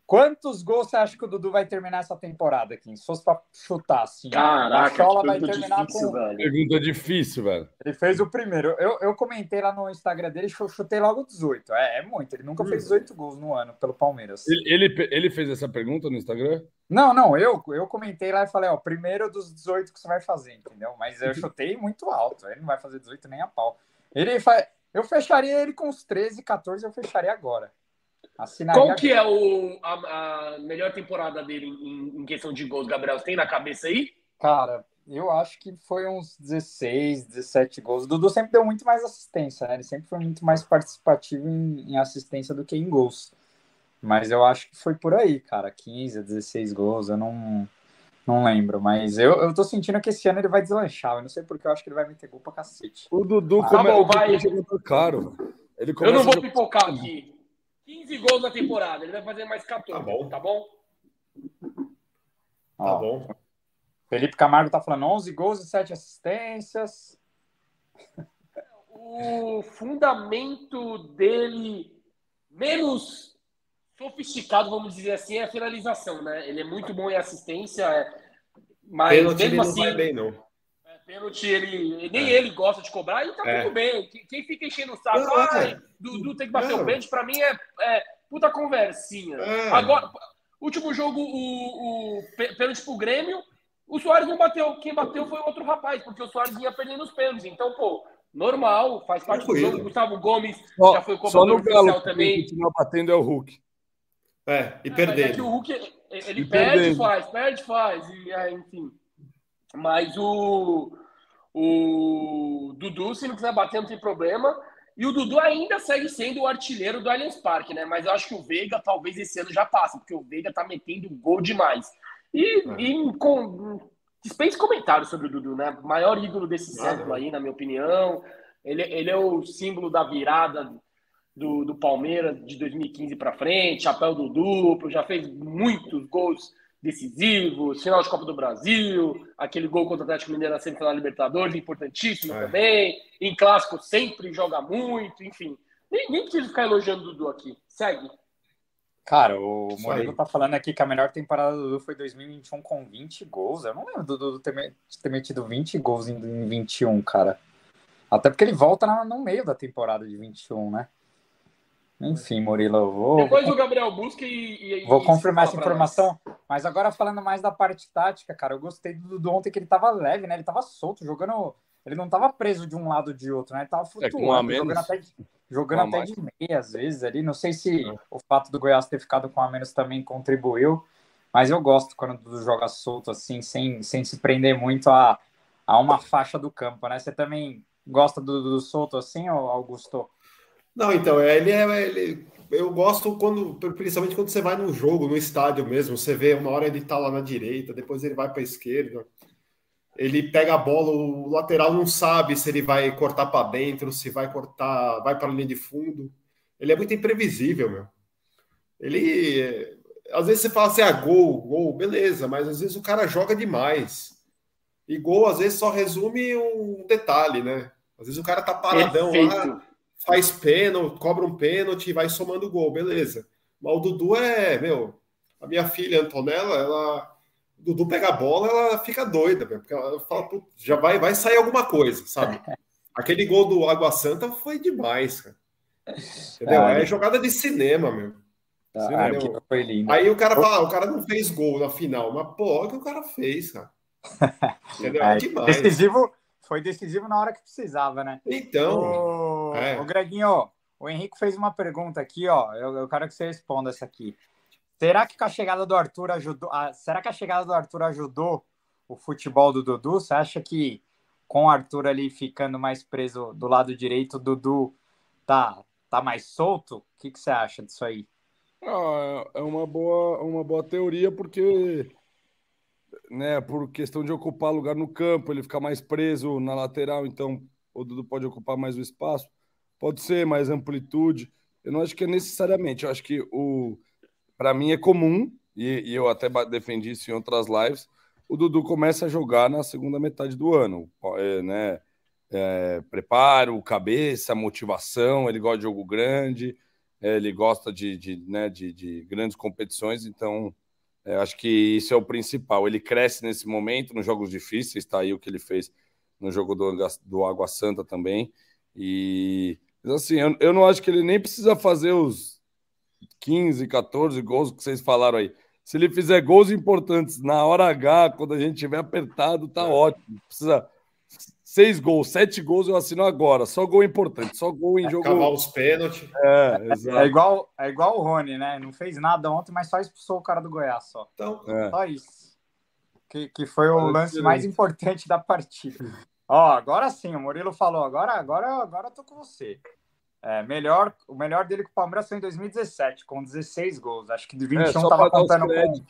Quantos gols você acha que o Dudu vai terminar essa temporada, aqui? Se fosse para chutar, assim. Caraca, a Chola vai terminar difícil, com. Velho. Pergunta difícil, velho. Ele fez o primeiro. Eu, eu comentei lá no Instagram dele, eu chutei logo 18. É, é muito. Ele nunca fez 18 gols no ano pelo Palmeiras. Ele, ele, ele, fez essa pergunta no Instagram? Não, não. Eu, eu comentei lá e falei, ó, primeiro dos 18 que você vai fazer, entendeu? Mas eu chutei muito alto. Ele não vai fazer 18 nem a pau. Ele faz. Eu fecharia ele com os 13, 14, eu fecharia agora. Assinaria Qual que é o, a, a melhor temporada dele em, em, questão de gols, Gabriel? Você tem na cabeça aí? Cara, eu acho que foi uns 16, 17 gols. O Dudu sempre deu muito mais assistência, né? Ele sempre foi muito mais participativo em, em assistência do que em gols. Mas eu acho que foi por aí, cara. 15, 16 gols, eu não, não lembro. Mas eu, eu tô sentindo que esse ano ele vai deslanchar. Eu não sei porque eu acho que ele vai meter gol pra cacete. O Dudu ah, come... tá bom, vai. Caro. Ele eu não vou pipocar aqui. 15 gols na temporada. Ele vai fazer mais 14. Tá bom. Tá bom? Tá bom. Felipe Camargo tá falando 11 gols e 7 assistências. O fundamento dele menos sofisticado, vamos dizer assim, é a finalização, né? Ele é muito bom em assistência, mas Pênalti mesmo assim, não vai bem, não. Pênalti, ele, nem é. ele gosta de cobrar e tá é. tudo bem. Quem fica enchendo o saco, não, ah, Dudu tem que bater não. o pênalti, pra mim é, é puta conversinha. É. Agora, último jogo, o, o pênalti pro Grêmio, o Soares não bateu. Quem bateu foi outro rapaz, porque o Soares vinha perdendo os pênaltis. Então, pô, normal, faz parte do jogo. Gustavo Gomes só, já foi cobrador oficial também. Quem batendo é o Hulk. É, e é, perdendo. É que o Hulk, ele e perde, perdendo. faz, perde, faz. E, é, enfim. Mas o, o Dudu, se não quiser bater, não tem problema. E o Dudu ainda segue sendo o artilheiro do Allianz Parque, né? Mas eu acho que o Veiga talvez esse ano já passe, porque o Veiga tá metendo gol demais. E, é. e com, dispense comentários sobre o Dudu, né? Maior ídolo desse século aí, na minha opinião. Ele, ele é o símbolo da virada do, do Palmeiras de 2015 para frente, chapéu do duplo, já fez muitos gols decisivos, final de Copa do Brasil, aquele gol contra o Atlético Mineiro na semifinal da Libertadores, importantíssimo é. também. Em clássico sempre joga muito, enfim. Nem, nem preciso ficar elogiando o Dudu aqui. Segue. Cara, o Murilo tá falando aqui que a melhor temporada do Dudu foi 2021 com 20 gols. Eu não lembro do Dudu ter, ter metido 20 gols em, em 21, cara. Até porque ele volta no meio da temporada de 21, né? Enfim, Murilo, vou. Depois o Gabriel busca e. e vou e confirmar essa informação. Nós. Mas agora falando mais da parte tática, cara, eu gostei do, do ontem que ele tava leve, né? Ele tava solto, jogando. Ele não tava preso de um lado ou de outro, né? Ele tava é, flutuando, é, jogando até, de, jogando até de meia às vezes ali. Não sei se é. o fato do Goiás ter ficado com a menos também contribuiu, mas eu gosto quando o Dudu joga solto assim, sem, sem se prender muito a, a uma faixa do campo, né? Você também gosta do, do solto assim, ou Augusto? Não, então, é, ele é. Ele, eu gosto quando, principalmente quando você vai no jogo, no estádio mesmo, você vê uma hora ele tá lá na direita, depois ele vai para a esquerda. Ele pega a bola, o lateral não sabe se ele vai cortar para dentro, se vai cortar, vai para a linha de fundo. Ele é muito imprevisível, meu. Ele. Às vezes você fala assim, ah, gol, gol, beleza, mas às vezes o cara joga demais. E gol, às vezes, só resume um detalhe, né? Às vezes o cara tá paradão Perfeito. lá faz pênalti, cobra um pênalti e vai somando gol, beleza. Mas o Dudu é, meu, a minha filha Antonella, ela Dudu pega a bola, ela fica doida, porque ela fala, já vai, vai sair alguma coisa, sabe? Aquele gol do Água Santa foi demais, cara. Entendeu? Ah, é jogada de cinema, meu. Ah, foi lindo. Aí o cara fala, ah, o cara não fez gol na final, mas pô, o que o cara fez, cara. Entendeu? É, demais. Decisivo, foi decisivo na hora que precisava, né? Então. O, é. o Greginho, o Henrique fez uma pergunta aqui, ó. Eu, eu quero que você responda essa aqui. Será que a chegada do Arthur ajudou? A, será que a chegada do Arthur ajudou o futebol do Dudu? Você acha que com o Arthur ali ficando mais preso do lado direito, o Dudu tá, tá mais solto? O que, que você acha disso aí? Ah, é uma boa, uma boa teoria, porque né, por questão de ocupar lugar no campo, ele ficar mais preso na lateral, então o Dudu pode ocupar mais o espaço. Pode ser mais amplitude. Eu não acho que é necessariamente. Eu acho que o para mim é comum, e, e, eu até defendi isso em outras lives, o Dudu começa a jogar na segunda metade do ano, é, né? É, preparo, cabeça, motivação, ele gosta de jogo grande, é, ele gosta de, de, né, de, de grandes competições, então é, acho que isso é o principal. Ele cresce nesse momento, nos jogos difíceis, está aí o que ele fez no jogo do, do Água Santa também. E assim, eu, eu não acho que ele nem precisa fazer os 15, 14 gols que vocês falaram aí. Se ele fizer gols importantes na hora H, quando a gente tiver apertado, tá é. ótimo. Precisa seis gols, sete gols eu assino agora. Só gol importante, só gol em é, jogo. Acabar os pênaltis. É, exato. É igual, é igual o Rony, né? Não fez nada ontem, mas só expulsou o cara do Goiás só. Então, é. só isso. Que, que foi o lance mais importante da partida. Ó, agora sim, o Murilo falou. Agora, agora, agora eu tô com você. É, melhor, o melhor dele com o Palmeiras foi em 2017, com 16 gols. Acho que de 21 é, tava contando com.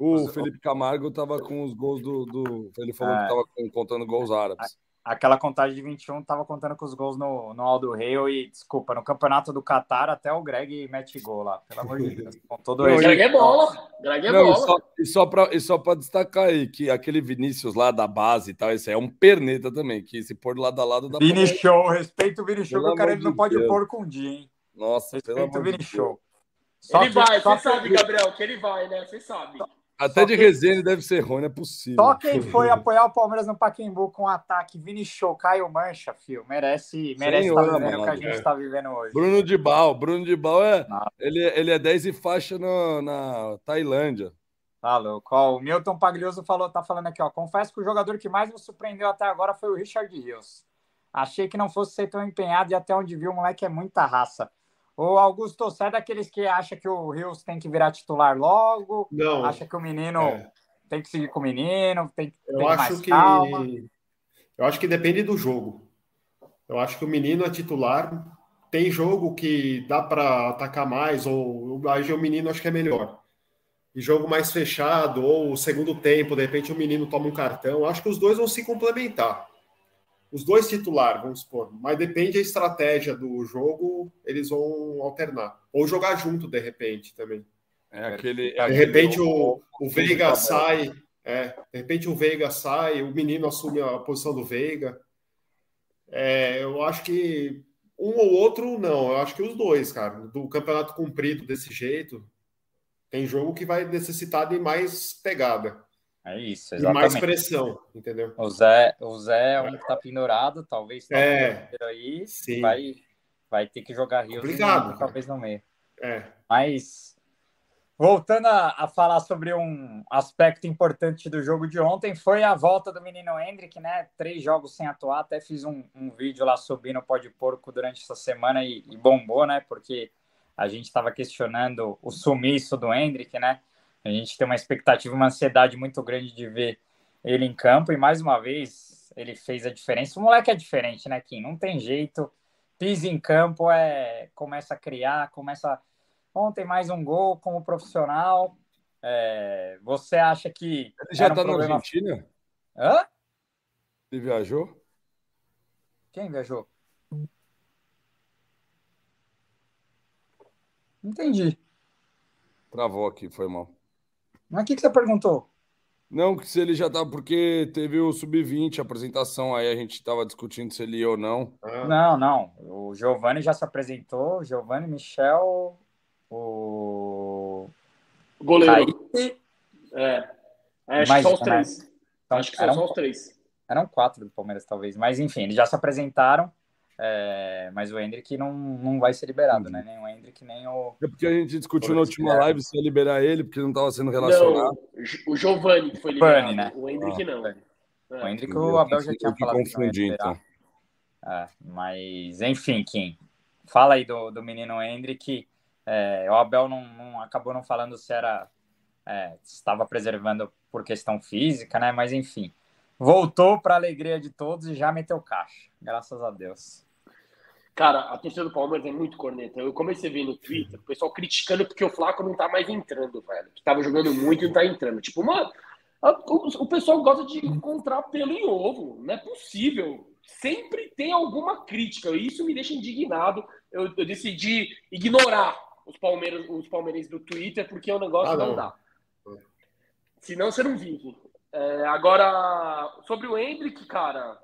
O Felipe Camargo tava com os gols do. do ele falou é, que tava contando gols árabes aquela contagem de 21 tava contando com os gols no, no Aldo Rei e, desculpa, no campeonato do Qatar até o Greg mete gol lá, pelo amor de Deus. Com todo não, Greg é bola, Greg é não, bola. E só, e só para destacar aí, que aquele Vinícius lá da base e tal, esse é um perneta também, que se pôr lado a lado da Vini pra... Show, respeito o Vini Show, que o cara ele não pode pôr com um dia, hein? Nossa, respeito o Vini Show. Só ele que, vai, você sabe, Gabriel, que ele vai, né? Você sabe. Até de resenha deve ser ruim, não é possível. Só quem foi apoiar o Palmeiras no Paquembu com um ataque Vini Show, Caio Mancha, fio, merece, merece estar tá vivendo o que a gente está vivendo hoje. Bruno de Bal, Bruno de Bal é, ele, ele é 10 e faixa no, na Tailândia. Tá louco. Ó, o Milton Paglioso falou, tá falando aqui, ó. Confesso que o jogador que mais me surpreendeu até agora foi o Richard Rios. Achei que não fosse ser tão empenhado e até onde viu o moleque é muita raça. O Augusto, você é daqueles que acha que o Rios tem que virar titular logo? Não. Acha que o menino é. tem que seguir com o menino? Tem, eu tem acho que calma. eu acho que depende do jogo. Eu acho que o menino é titular. Tem jogo que dá para atacar mais ou aí o menino acho que é melhor. E jogo mais fechado ou o segundo tempo, de repente o menino toma um cartão. Acho que os dois vão se complementar os dois titulares, vamos supor, mas depende da estratégia do jogo, eles vão alternar. Ou jogar junto, de repente, também. É aquele, de repente o, o Veiga sai, é, de repente o Veiga sai, o menino assume a posição do Veiga. É, eu acho que um ou outro, não. Eu acho que os dois, cara. Do campeonato cumprido desse jeito, tem jogo que vai necessitar de mais pegada. É isso, exatamente. E mais pressão, entendeu? O Zé, o Zé é um que tá pendurado, talvez tá é, aí, sim. vai, vai ter que jogar Rio, Obrigado, talvez no meio. É. Mas voltando a, a, falar sobre um aspecto importante do jogo de ontem, foi a volta do menino Hendrick, né? Três jogos sem atuar, até fiz um, um vídeo lá subindo o pó de porco durante essa semana e, e bombou, né? Porque a gente estava questionando o sumiço do Hendrick, né? A gente tem uma expectativa, uma ansiedade muito grande de ver ele em campo e mais uma vez ele fez a diferença. O moleque é diferente, né, Kim? Não tem jeito. Pisa em campo, é começa a criar, começa. Ontem mais um gol como profissional. É... Você acha que. Ele já está um problema... na Argentina? Hã? Ele viajou? Quem viajou? Entendi. Travou aqui, foi mal. Mas o que, que você perguntou? Não, que se ele já tá, porque teve o sub-20, a apresentação, aí a gente estava discutindo se ele ia ou não. Ah. Não, não. O Giovanni já se apresentou, Giovanni, Michel, o. Goleiro. Kaique. É. É, acho Imagina, que só os três. Né? Então, acho que são só os três. Eram quatro do Palmeiras, talvez. Mas enfim, eles já se apresentaram. É, mas o Hendrick não, não vai ser liberado, né? Nem o Hendrick, nem o. É porque a gente discutiu na última live se ia liberar ele, porque não estava sendo relacionado. Não, o Giovanni que foi liberado. né? O Hendrick ah, não. É. O Hendrick, o Abel já tinha falado. Confundi, então. É, mas, enfim, Kim. Fala aí do, do menino Hendrick. É, o Abel não, não, acabou não falando se era. É, estava preservando por questão física, né? Mas enfim. Voltou para a alegria de todos e já meteu caixa. Graças a Deus. Cara, a torcida do Palmeiras é muito corneta. Eu comecei a ver no Twitter o pessoal criticando porque o Flaco não tá mais entrando, velho. Que tava jogando muito e não tá entrando. Tipo, mano, o, o pessoal gosta de encontrar pelo em ovo. Não é possível. Sempre tem alguma crítica. E isso me deixa indignado. Eu, eu decidi ignorar os, Palmeiras, os palmeirenses do Twitter porque o negócio ah, não. não dá. Senão você não vive. É, agora, sobre o Hendrick, cara,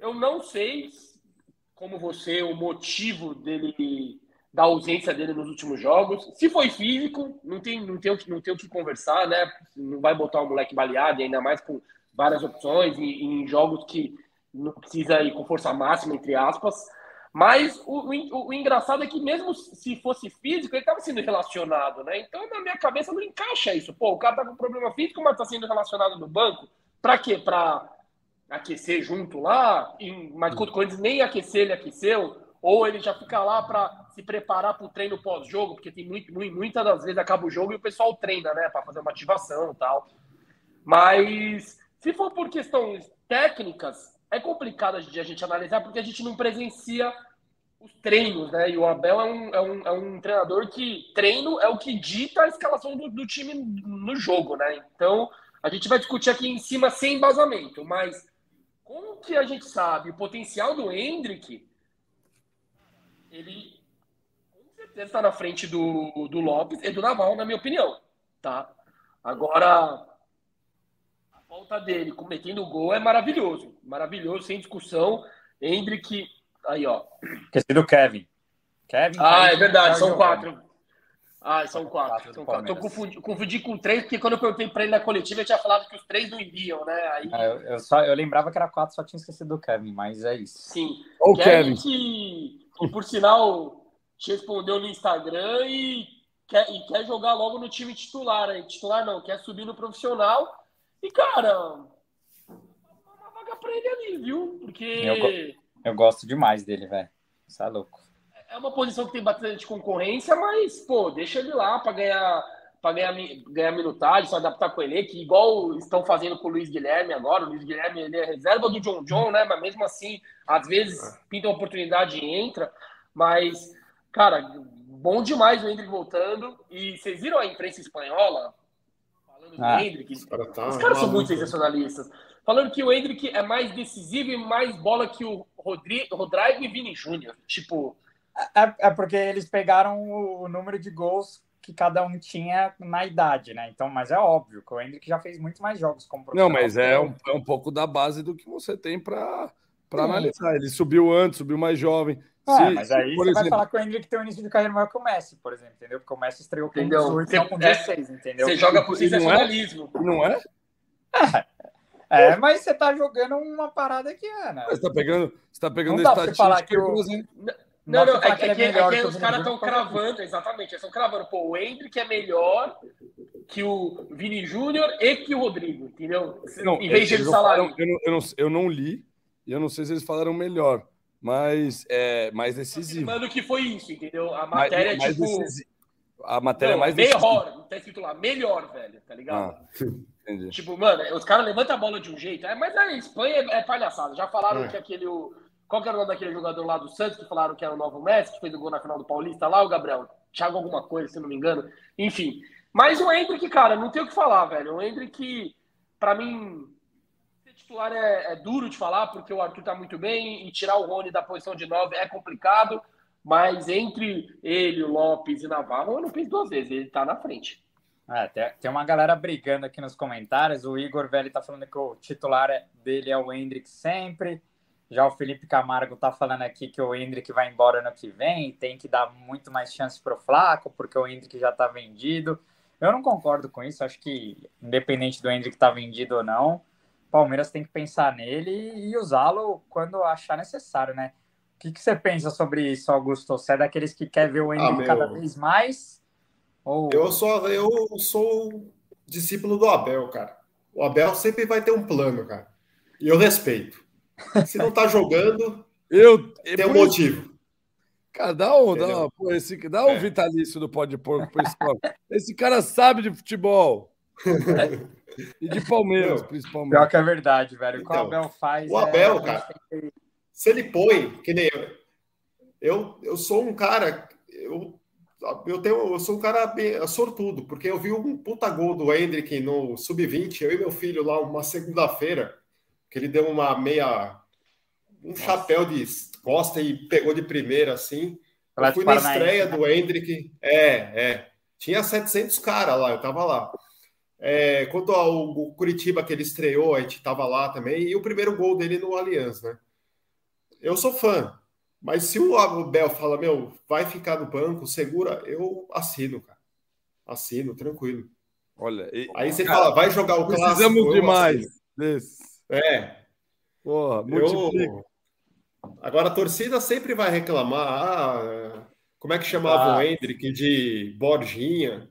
eu não sei como você, o motivo dele, da ausência dele nos últimos jogos. Se foi físico, não tem, não tem, não tem o que conversar, né? Não vai botar o moleque baleado, ainda mais com várias opções e, em jogos que não precisa ir com força máxima, entre aspas. Mas o, o, o, engraçado é que mesmo se fosse físico, ele estava sendo relacionado, né? Então, na minha cabeça, não encaixa isso. Pô, o cara tá com problema físico, mas está sendo relacionado no banco. Para quê? Para aquecer junto lá, mas contra o Corinthians nem aquecer, ele aqueceu, ou ele já fica lá para se preparar para o treino pós-jogo, porque tem muito, muitas das vezes acaba o jogo e o pessoal treina, né, para fazer uma ativação e tal. Mas se for por questões técnicas, é complicado de a gente analisar porque a gente não presencia os treinos, né? E o Abel é um, é um, é um treinador que treino é o que dita a escalação do, do time no jogo, né? Então a gente vai discutir aqui em cima sem embasamento, mas como que a gente sabe o potencial do Hendrick, ele com certeza está na frente do, do Lopes e do Naval, na minha opinião, tá? Agora, a falta dele cometendo gol é maravilhoso, maravilhoso, sem discussão. Hendrick, aí ó. Esqueci do Kevin. Kevin. Ah, é verdade, são quatro. Ah, são quatro. São quatro. Tô confundi, confundi, com três, porque quando eu perguntei para ele na coletiva, ele tinha falado que os três não iriam, né? Aí... É, eu, eu, só, eu lembrava que era quatro, só tinha esquecido do Kevin, mas é isso. Sim. O Kevin, Kevin. Que, que, por sinal, te respondeu no Instagram e quer, e quer jogar logo no time titular. Aí. Titular não, quer subir no profissional. E, cara, uma vaga para ele ali, viu? Porque. Eu, eu gosto demais dele, velho. Isso é louco é uma posição que tem bastante concorrência, mas, pô, deixa ele lá para ganhar para ganhar, ganhar minutagem, se adaptar com ele, que igual estão fazendo com o Luiz Guilherme agora. O Luiz Guilherme ele é reserva do John John, né? Mas mesmo assim, às vezes pinta uma oportunidade e entra. Mas, cara, bom demais o Hendrick voltando. E vocês viram a imprensa espanhola falando do ah, Hendrick? Tá, os caras são muito sensacionalistas. Falando que o Hendrick é mais decisivo e mais bola que o Rodrigo, Rodrigo e Vini Júnior. Tipo, é, é porque eles pegaram o número de gols que cada um tinha na idade, né? Então, mas é óbvio que o Hendrick já fez muito mais jogos como profissional. Não, mas é um, é um pouco da base do que você tem para analisar. Ele subiu antes, subiu mais jovem. É, se, mas aí você exemplo... vai falar que o Hendrick tem um início de carreira maior que o Messi, por exemplo, entendeu? Porque o Messi estreou com entendeu? 18 e com 16, entendeu? Você joga por sensacionalismo. Não é? É, é, mas você tá jogando uma parada que é, né? Você tá pegando, você tá pegando não dá pra você falar que o... Não, não, é, é, que, é, é que os caras estão cravando, exatamente, eles estão cravando, pô, o Hendrick é melhor que o Vini Júnior e que o Rodrigo, entendeu? Não, em vez de eles falarem. Eu, eu, não, eu não li, e eu não sei se eles falaram melhor, mas é mais decisivo. Mano, que foi isso, entendeu? A matéria, mais, tipo. Decisivo. A matéria não, mais melhor, decisiva. tá escrito lá, melhor, velho, tá ligado? Ah, entendi. Tipo, mano, os caras levantam a bola de um jeito, é, mas a Espanha é, é palhaçada. Já falaram é. que aquele. O, qual que era o nome daquele jogador lá do Santos que falaram que era o novo Messi, que fez o gol na final do Paulista lá, o Gabriel? Thiago alguma coisa, se não me engano. Enfim. Mas o Hendrick, cara, não tem o que falar, velho. O Hendrick, para mim, ser titular é, é, duro de falar, porque o Arthur tá muito bem, e tirar o Rony da posição de 9 é complicado. Mas entre ele, o Lopes e Navarro, eu não penso duas vezes, ele tá na frente. É, tem, tem uma galera brigando aqui nos comentários. O Igor Velho tá falando que o titular é, dele é o Hendrick sempre. Já o Felipe Camargo tá falando aqui que o Hendrick vai embora no que vem, tem que dar muito mais chance pro Flaco, porque o Hendrick já tá vendido. Eu não concordo com isso. Acho que, independente do Hendrick tá vendido ou não, Palmeiras tem que pensar nele e usá-lo quando achar necessário, né? O que, que você pensa sobre isso, Augusto? Você é daqueles que quer ver o Hendrick ah, cada vez mais? Ou... Eu, sou, eu sou discípulo do Abel, cara. O Abel sempre vai ter um plano, cara. E eu respeito. Se não tá jogando, eu, tem um motivo. Cara, dá um, dá, pô, esse, dá um é. vitalício do pó de porco Esse cara sabe de futebol. e de Palmeiras, principalmente. Pior que é verdade, velho. O que o então, Abel faz. O Abel, é... cara, se ele põe, que nem eu, eu, eu sou um cara. Eu, eu, tenho, eu sou um cara bem, sortudo, porque eu vi um puta gol do Hendrick no Sub-20, eu e meu filho lá, uma segunda-feira, que ele deu uma meia. Um Nossa. chapéu de costa e pegou de primeira assim. Eu fui na estreia né? do Hendrick. É, é. Tinha 700 caras lá, eu tava lá. É, quanto ao Curitiba que ele estreou, a gente tava lá também. E o primeiro gol dele no Allianz, né? Eu sou fã. Mas se o Abel fala, meu, vai ficar no banco, segura, eu assino, cara. Assino, tranquilo. Olha, e, aí você cara, fala, vai jogar o clássico. Precisamos demais desse. É. Porra, multiplica. Eu, Agora a torcida sempre vai reclamar. Ah, como é que chamava ah. o Hendrick de Borginha?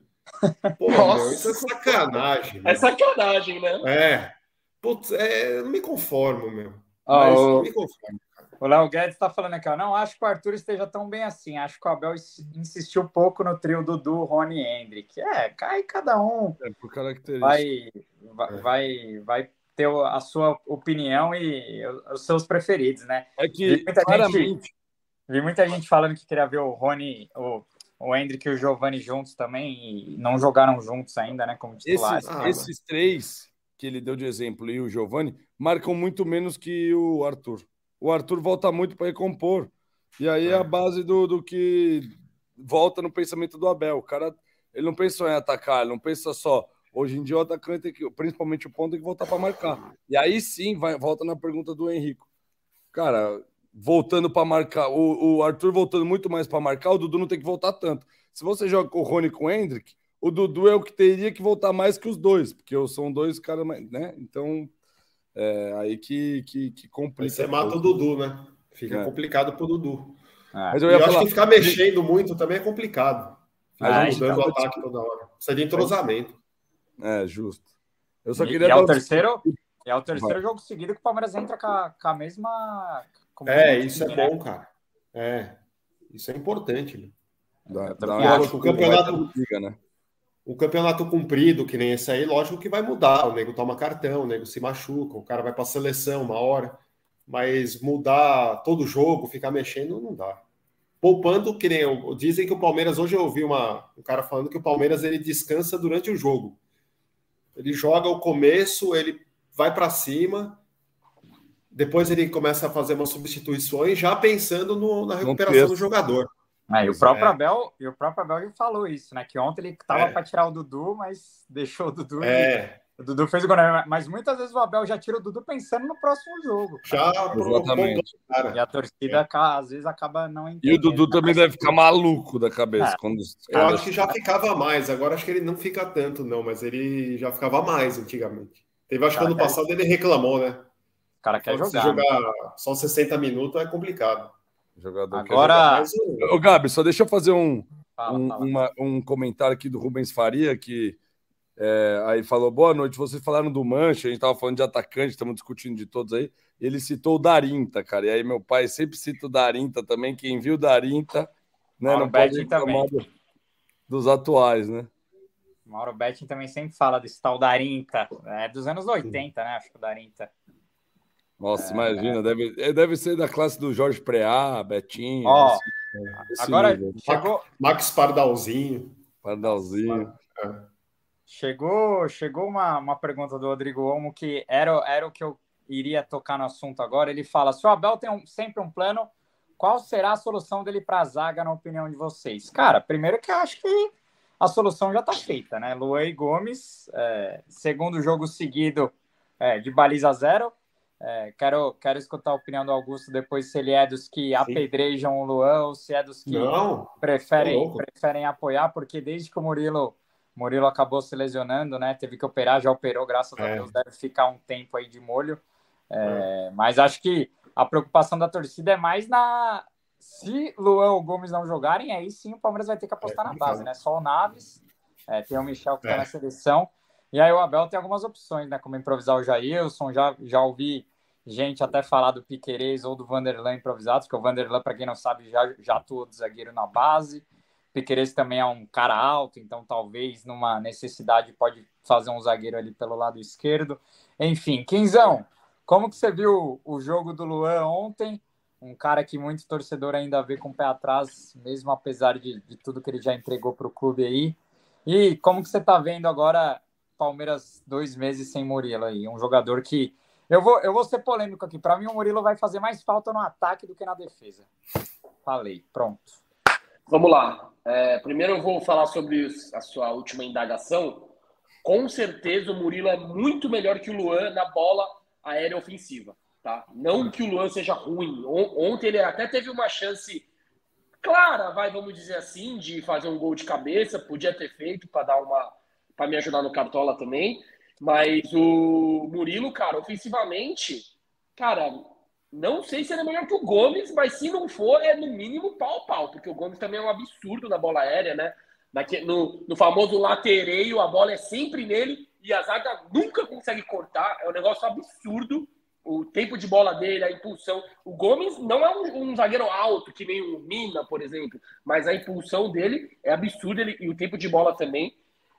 Pô, meu, isso é sacanagem. É sacanagem, né? É. Putz, é, não me conformo, meu. Mas oh, não me conformo. O Léo Guedes está falando aqui, ó. Não acho que o Arthur esteja tão bem assim. Acho que o Abel insistiu pouco no trio Dudu, Rony e Hendrick. É, cai cada um. É, por característica. Vai, vai, é. vai, vai ter a sua opinião e os seus preferidos, né? É que, vi muita, claramente... gente, vi muita gente falando que queria ver o Rony, o, o Hendrick e o Giovanni juntos também, e não jogaram juntos ainda, né? Como titulares. Esses, ah, esses três que ele deu de exemplo e o Giovanni marcam muito menos que o Arthur. O Arthur volta muito para recompor. E aí é a base do, do que volta no pensamento do Abel. O cara, ele não pensa em atacar, ele não pensa só Hoje em dia o atacante, tem que, principalmente o ponto, tem que voltar para marcar. E aí sim, vai, volta na pergunta do Henrico. Cara, voltando para marcar, o, o, Arthur voltando muito mais para marcar, o Dudu não tem que voltar tanto. Se você joga com o Rony com o Hendrick, o Dudu é o que teria que voltar mais que os dois, porque são dois caras, né? Então, é aí que, que, que complica. Aí você mata o Dudu, né? Fica é. complicado pro Dudu. Ah, Mas eu, eu acho que ficar mexendo muito também é complicado. Ficar ah, mudando o ataque toda hora. Precisa de entrosamento. É, justo. Eu só queria. E, é o terceiro, é o terceiro jogo seguido que o Palmeiras entra com a, com a mesma. Com é, isso time, é bom, né? cara. É. Isso é importante. Né? Dá, dá acho, o campeonato. Liga, né? O campeonato cumprido, que nem esse aí, lógico que vai mudar. O nego toma cartão, o nego se machuca, o cara vai para a seleção uma hora. Mas mudar todo jogo, ficar mexendo, não dá. Poupando, que nem eu, dizem que o Palmeiras, hoje eu ouvi uma, um cara falando que o Palmeiras ele descansa durante o jogo. Ele joga o começo, ele vai para cima, depois ele começa a fazer umas substituições, já pensando no, na recuperação do jogador. É, e o próprio é. Abel, e o próprio Abel falou isso, né? Que ontem ele estava é. para tirar o Dudu, mas deixou o Dudu. É. O Dudu fez o gol, né? mas muitas vezes o Abel já tira o Dudu pensando no próximo jogo. Já, exatamente. E a torcida é. às vezes acaba não entendendo. E o Dudu também deve ficar maluco da cabeça. É. Quando Eu acho que já ficava mais, agora acho que ele não fica tanto, não, mas ele já ficava mais antigamente. Teve, acho que ano passado ele reclamou, né? O cara quer jogar. Se jogar né? só 60 minutos é complicado. jogador Agora. Ô, Gabi, só deixa eu fazer um, fala, um, fala. Uma, um comentário aqui do Rubens Faria, que é, aí falou: boa noite. Vocês falaram do Mancha, a gente estava falando de atacante, estamos discutindo de todos aí. Ele citou o Darinta, cara. E aí meu pai sempre cita o Darinta também. Quem viu o Darinta, né? Mauro não pode reclamar dos atuais, né? Mauro Betting também sempre fala desse tal Darinta. É dos anos 80, né? Acho que o Darinta. Nossa, é, imagina, é. Deve, deve ser da classe do Jorge Preá, Betinho. Ó, agora nível. chegou. Max Pardalzinho. Pardalzinho. É. Chegou, chegou uma, uma pergunta do Rodrigo Olmo que era, era o que eu iria tocar no assunto agora. Ele fala: se o Abel tem um, sempre um plano, qual será a solução dele para a zaga, na opinião de vocês? Cara, primeiro que eu acho que a solução já está feita, né? Luan e Gomes, é, segundo jogo seguido é, de baliza zero. É, quero, quero escutar a opinião do Augusto depois, se ele é dos que Sim. apedrejam o Luan ou se é dos que Não, preferem, preferem apoiar, porque desde que o Murilo Murilo acabou se lesionando, né? Teve que operar, já operou, graças é. a Deus, deve ficar um tempo aí de molho. É, é. Mas acho que a preocupação da torcida é mais na. Se Luan ou Gomes não jogarem, aí sim o Palmeiras vai ter que apostar é, na base, né? Só o Naves, é, tem o Michel que está na seleção. E aí o Abel tem algumas opções, né? Como improvisar o Jailson, já, já ouvi gente até falar do Piquerez ou do Vanderlan improvisados, que o Vanderlan, para quem não sabe, já, já atuou de zagueiro na base. Piqueires também é um cara alto, então talvez numa necessidade pode fazer um zagueiro ali pelo lado esquerdo. Enfim, Quinzão, como que você viu o jogo do Luan ontem? Um cara que muito torcedor ainda vê com o pé atrás, mesmo apesar de, de tudo que ele já entregou para o clube aí. E como que você está vendo agora Palmeiras dois meses sem Murilo aí? Um jogador que eu vou, eu vou ser polêmico aqui. Para mim, o Murilo vai fazer mais falta no ataque do que na defesa. Falei, pronto. Vamos lá. É, primeiro eu vou falar sobre a sua última indagação. Com certeza o Murilo é muito melhor que o Luan na bola aérea ofensiva. Tá? Não que o Luan seja ruim. Ontem ele até teve uma chance clara, vai, vamos dizer assim, de fazer um gol de cabeça. Podia ter feito para dar uma. para me ajudar no Cartola também. Mas o Murilo, cara, ofensivamente, cara, não sei se ele é melhor que o Gomes, mas se não for, é no mínimo pau pau, porque o Gomes também é um absurdo na bola aérea, né? no, no famoso latereio, a bola é sempre nele e a zaga nunca consegue cortar. É um negócio absurdo. O tempo de bola dele, a impulsão. O Gomes não é um, um zagueiro alto, que nem o Mina, por exemplo, mas a impulsão dele é absurda e o tempo de bola também.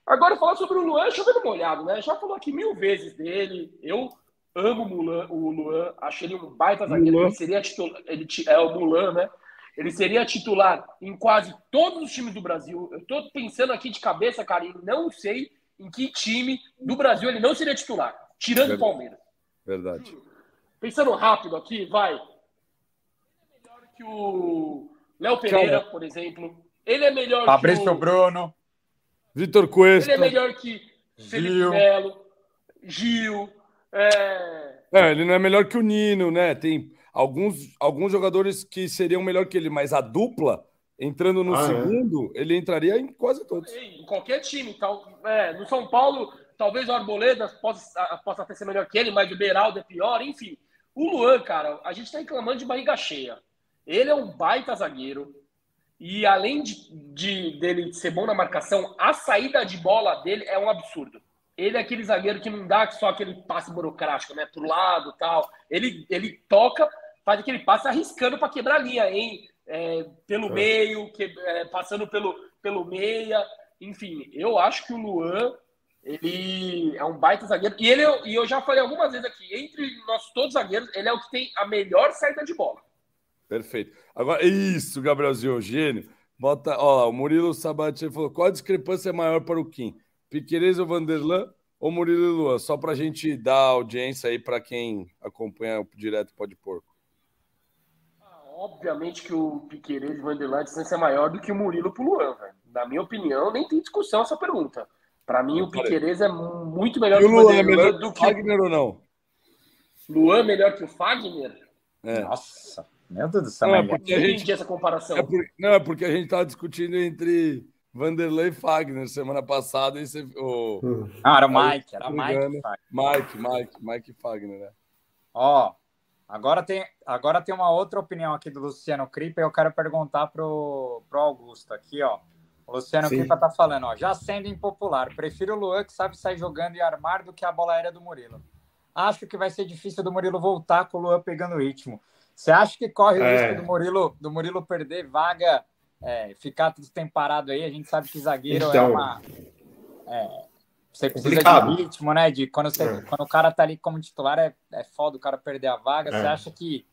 Agora, falar sobre o Luan, chovendo molhado, né? Já falou aqui mil vezes dele. Eu amo o, Mulan, o Luan, acho ele um baita zagueiro. Ele seria titular, ele é o Mulan, né? Ele seria titular em quase todos os times do Brasil. Eu tô pensando aqui de cabeça, cara, e não sei em que time do Brasil ele não seria titular, tirando o Palmeiras. Verdade. Pensando rápido aqui, vai. Ele é melhor que o Léo Pereira, por exemplo. Ele é melhor Fabrício que o Bruno. Vitor Cuesta. Ele é melhor que Felipe Melo, Gil, é... é... ele não é melhor que o Nino, né? Tem alguns, alguns jogadores que seriam melhor que ele, mas a dupla, entrando no ah, é? segundo, é? ele entraria em quase todos. Em qualquer time. Então, é, no São Paulo, talvez o Arboleda possa, possa até ser melhor que ele, mas o Beraldo é pior, enfim. O Luan, cara, a gente tá reclamando de barriga cheia. Ele é um baita zagueiro. E além de, de, dele ser bom na marcação, a saída de bola dele é um absurdo ele é aquele zagueiro que não dá só aquele passe burocrático, né? Pro lado tal. Ele, ele toca, faz aquele passe arriscando para quebrar a linha, hein? É, pelo é. meio, que, é, passando pelo, pelo meia. Enfim, eu acho que o Luan ele é um baita zagueiro. E ele e eu já falei algumas vezes aqui, entre nós todos zagueiros, ele é o que tem a melhor saída de bola. Perfeito. Agora, isso, Gabrielzinho, gênio. Bota, ó, o Murilo Sabati falou: qual a discrepância maior para o Kim? Piqueires ou Vanderlan ou Murilo e Luan? Só para a gente dar audiência aí para quem acompanha o Direto Pode Porco. Ah, obviamente que o Piqueires e Vanderlan a distância é maior do que o Murilo para o Luan, velho. Na minha opinião, nem tem discussão essa pergunta. Para mim, o Piqueires é muito melhor e que o Luan é melhor do que o Fagner ou não? Luan melhor que o Fagner? É. Nossa, meu Deus do céu. Não, é porque a gente, essa comparação. É por, não, é porque a gente estava discutindo entre Vanderlei Fagner semana passada. E você, o, ah, era o Mike, era Mike. Mike, Mike, Mike Fagner, né? Ó, agora tem, agora tem uma outra opinião aqui do Luciano Cripa e eu quero perguntar pro, pro Augusto aqui, ó. O Luciano Sim. Cripa tá falando, ó, já sendo impopular, prefiro o Luan que sabe sair jogando e armar do que a bola aérea do Murilo. Acho que vai ser difícil do Murilo voltar com o Luan pegando ritmo. Você acha que corre o é. risco do Murilo, do Murilo perder vaga é, ficar tudo tempo parado aí, a gente sabe que zagueiro é então, é uma. É, você precisa complicado. de ritmo, né? De quando, você, é. quando o cara tá ali como titular, é, é foda o cara perder a vaga. Você é. acha que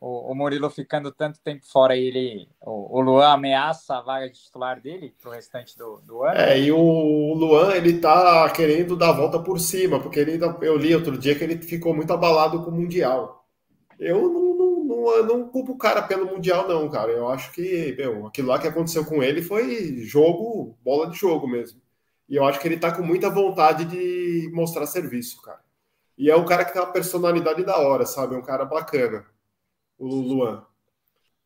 o, o Murilo ficando tanto tempo fora, ele, o, o Luan ameaça a vaga de titular dele pro restante do, do ano? É, e o Luan, ele tá querendo dar a volta por cima, porque ele, eu li outro dia que ele ficou muito abalado com o Mundial. Eu não não, não culpo o cara pelo Mundial, não, cara. Eu acho que, meu, aquilo lá que aconteceu com ele foi jogo, bola de jogo mesmo. E eu acho que ele tá com muita vontade de mostrar serviço, cara. E é um cara que tem uma personalidade da hora, sabe? É um cara bacana, o Luan.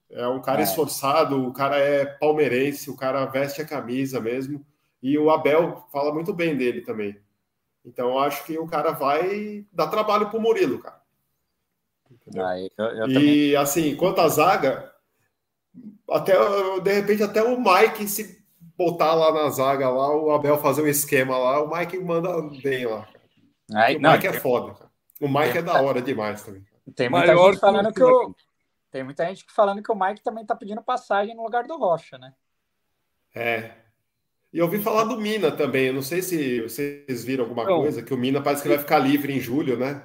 É um cara é. esforçado, o cara é palmeirense, o cara veste a camisa mesmo. E o Abel fala muito bem dele também. Então eu acho que o cara vai dar trabalho pro Murilo, cara. Ah, eu, eu e também- assim, quanto à zaga, até de repente até o Mike se botar lá na zaga lá, o Abel fazer um esquema lá, o Mike manda bem lá. Aí, o não, Mike é foda, cara. O Mike é da hora demais também. tem muita Maior gente falando que que o- o. Tem muita gente falando que o Mike também tá pedindo passagem no lugar do Rocha, né? É. E eu ouvi falar do Mina também. Eu não sei se vocês viram alguma Não. coisa, que o Mina parece que vai ficar livre em julho, né?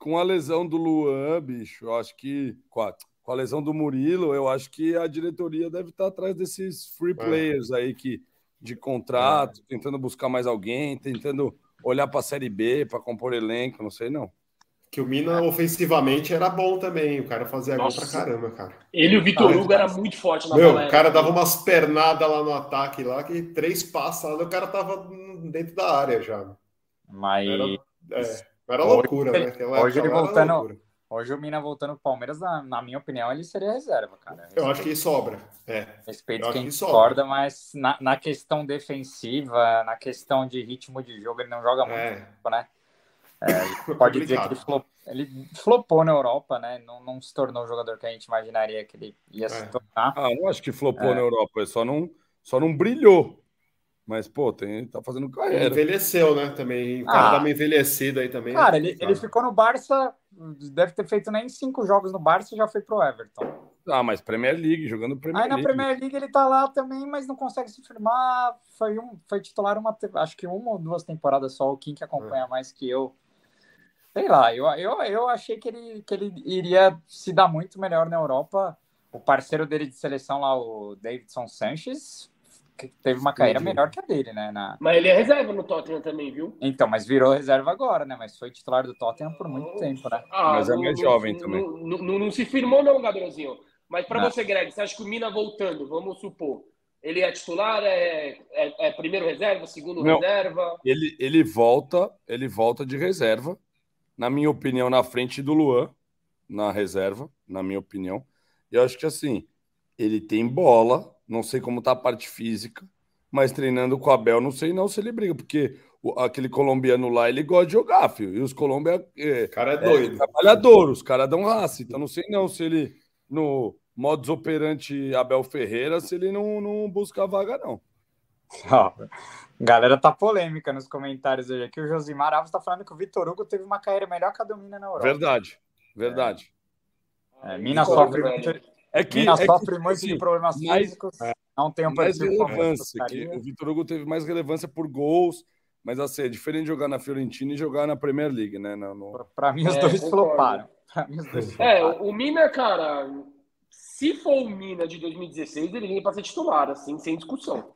Com a lesão do Luan, bicho, eu acho que. Com a, com a lesão do Murilo, eu acho que a diretoria deve estar atrás desses free players aí que, de contrato, tentando buscar mais alguém, tentando olhar para a Série B, para compor elenco, não sei não. Que o Mina ofensivamente era bom também. O cara fazia gol pra caramba, cara. Ele e o Vitor Ah, Hugo era muito forte na Meu, bola o cara dava umas pernadas lá no ataque lá, que três passos lá, o cara tava dentro da área já. Mas Era, é, era Hoje loucura, ele- né? Aquela hoje ele voltando- loucura. hoje o Mina voltando pro Palmeiras, na, na minha opinião, ele seria reserva, cara. Eu acho que sobra. É. Respeito eu quem que sobra. discorda, mas na, na questão defensiva, na questão de ritmo de jogo, ele não joga muito, É. né? É, pode dizer que ele, flop- ele flopou na Europa, né? Não, não se tornou o jogador que a gente imaginaria que ele ia se É. tornar. Ah, não acho que flopou É. na Europa, só não, só não brilhou. Mas, pô, tem, tá fazendo Ele carreira. envelheceu, né? Também. O cara Ah. dá uma envelhecida aí também. Cara, ele, ele ficou no Barça, deve ter feito nem cinco jogos no Barça e já foi pro Everton. Ah, mas Premier League, jogando Premier Aí na League. Premier League ele tá lá também, mas não consegue se firmar. Foi, um, foi titular uma, acho que uma ou duas temporadas só. O Kim que acompanha mais que eu. Sei lá, eu, eu, eu achei que ele, que ele iria se dar muito melhor na Europa. O parceiro dele de seleção lá, o Davidson Sanches, teve uma carreira Entendi. melhor que a dele, né? Na... Mas ele é reserva no Tottenham também, viu? Então, mas virou reserva agora, né? Mas foi titular do Tottenham por muito tempo, né? Ah, Mas é não- não- jovem não- também. Não, não- não se firmou, não, Gabrielzinho. Mas para Não. você, Greg, você acha que o Mina voltando, vamos supor, ele é titular, é, é, é primeiro reserva, segundo Não. reserva? Ele, ele volta, ele volta de reserva, na minha opinião, na frente do Luan, na reserva, na minha opinião. E eu acho que assim, ele tem bola, não sei como tá a parte física, mas treinando com o Abel, não sei não se ele briga, porque o- aquele colombiano lá, ele gosta de jogar, filho. E os colombianos é, cara é doido. trabalhador, os caras dão raça. Então não sei não se ele, no modus operandi Abel Ferreira, se ele não, não busca a vaga, não. Ó, galera tá polêmica nos comentários hoje aqui. O Josimar Alves tá falando que o Vitor Hugo teve uma carreira melhor que a do Mina na Europa. Verdade, verdade. É, Mina Concordo, sofre muito, É que, Mina é que, sofre muito assim, de problemas mais- físicos. Não tem um mais relevância, que o Vitor Hugo teve mais relevância por gols, mas assim, é diferente de jogar na Fiorentina e jogar na Premier League, né? No, no- Pra mim, os É, dois floparam. Pra mim, os dois É, floparam. o Mina, cara, se for o Mina de 2016, ele vem para ser titular, assim, sem discussão.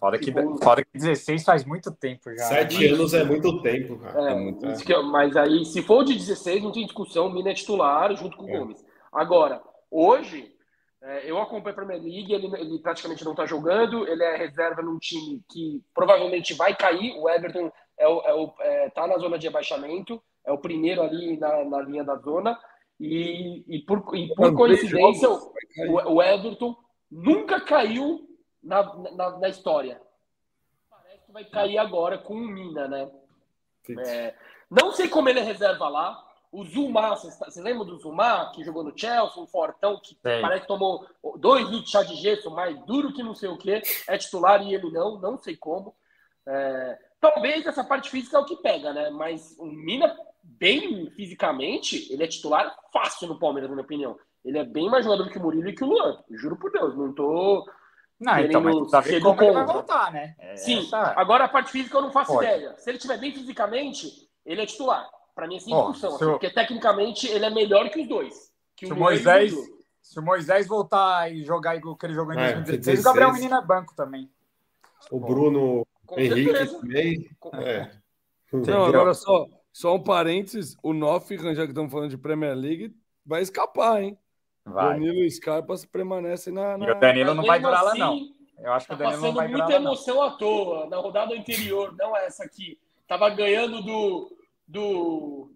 Foda que, Tipo, foda que 16 faz muito tempo já. Sete né? anos é muito tempo, cara. É, muito, isso que eu- mas aí, se for o de 16, não tem discussão, o Mina é titular junto com o É. Gomes. Agora, hoje, é, eu acompanho a Premier League, ele, ele praticamente não está jogando, ele é reserva num time que provavelmente vai cair, o Everton é o, é o- é, tá na zona de rebaixamento, é o primeiro ali na, na linha da zona, e, e por, e por coincidência, o, o Everton nunca caiu na, na, na história. Parece que vai cair agora com o Mina, né? É, não sei como ele é reserva lá. O Zuma, vocês vocês lembram do Zuma, que jogou no Chelsea, um fortão que parece que tomou dois litros de chá de gesso, mais duro que não sei o que, é titular e ele não, não sei como. É, talvez essa parte física é o que pega, né? Mas o Mina, bem fisicamente, ele é titular fácil no Palmeiras, na minha opinião. Ele é bem mais jogador que o Murilo e que o Luan. Juro por Deus, não tô. Não, então, mas ver ser como ele vai voltar, né? É Sim, essa- agora a parte física eu não faço Pode. ideia. Se ele estiver bem fisicamente, ele é titular. Pra mim é sem Ó, discussão. se assim, porque tecnicamente ele é melhor que os dois. Que Se o e Moisés, se o Moisés voltar e jogar igual que ele jogou em É, 2016, o Gabriel 16. Menino é banco também. O Bruno Com Henrique certeza. também. Com- É. Não, agora só, só um parênteses: o Nottingham, já que estamos falando de Premier League, vai escapar, hein? Vai. Danilo e Scarpa permanecem na. na... E o Danilo não vai durar lá, assim, não. Eu acho que Tá o Danilo não vai durar muita lá, não. emoção à toa. Na rodada anterior, não essa aqui. Tava ganhando do. Do.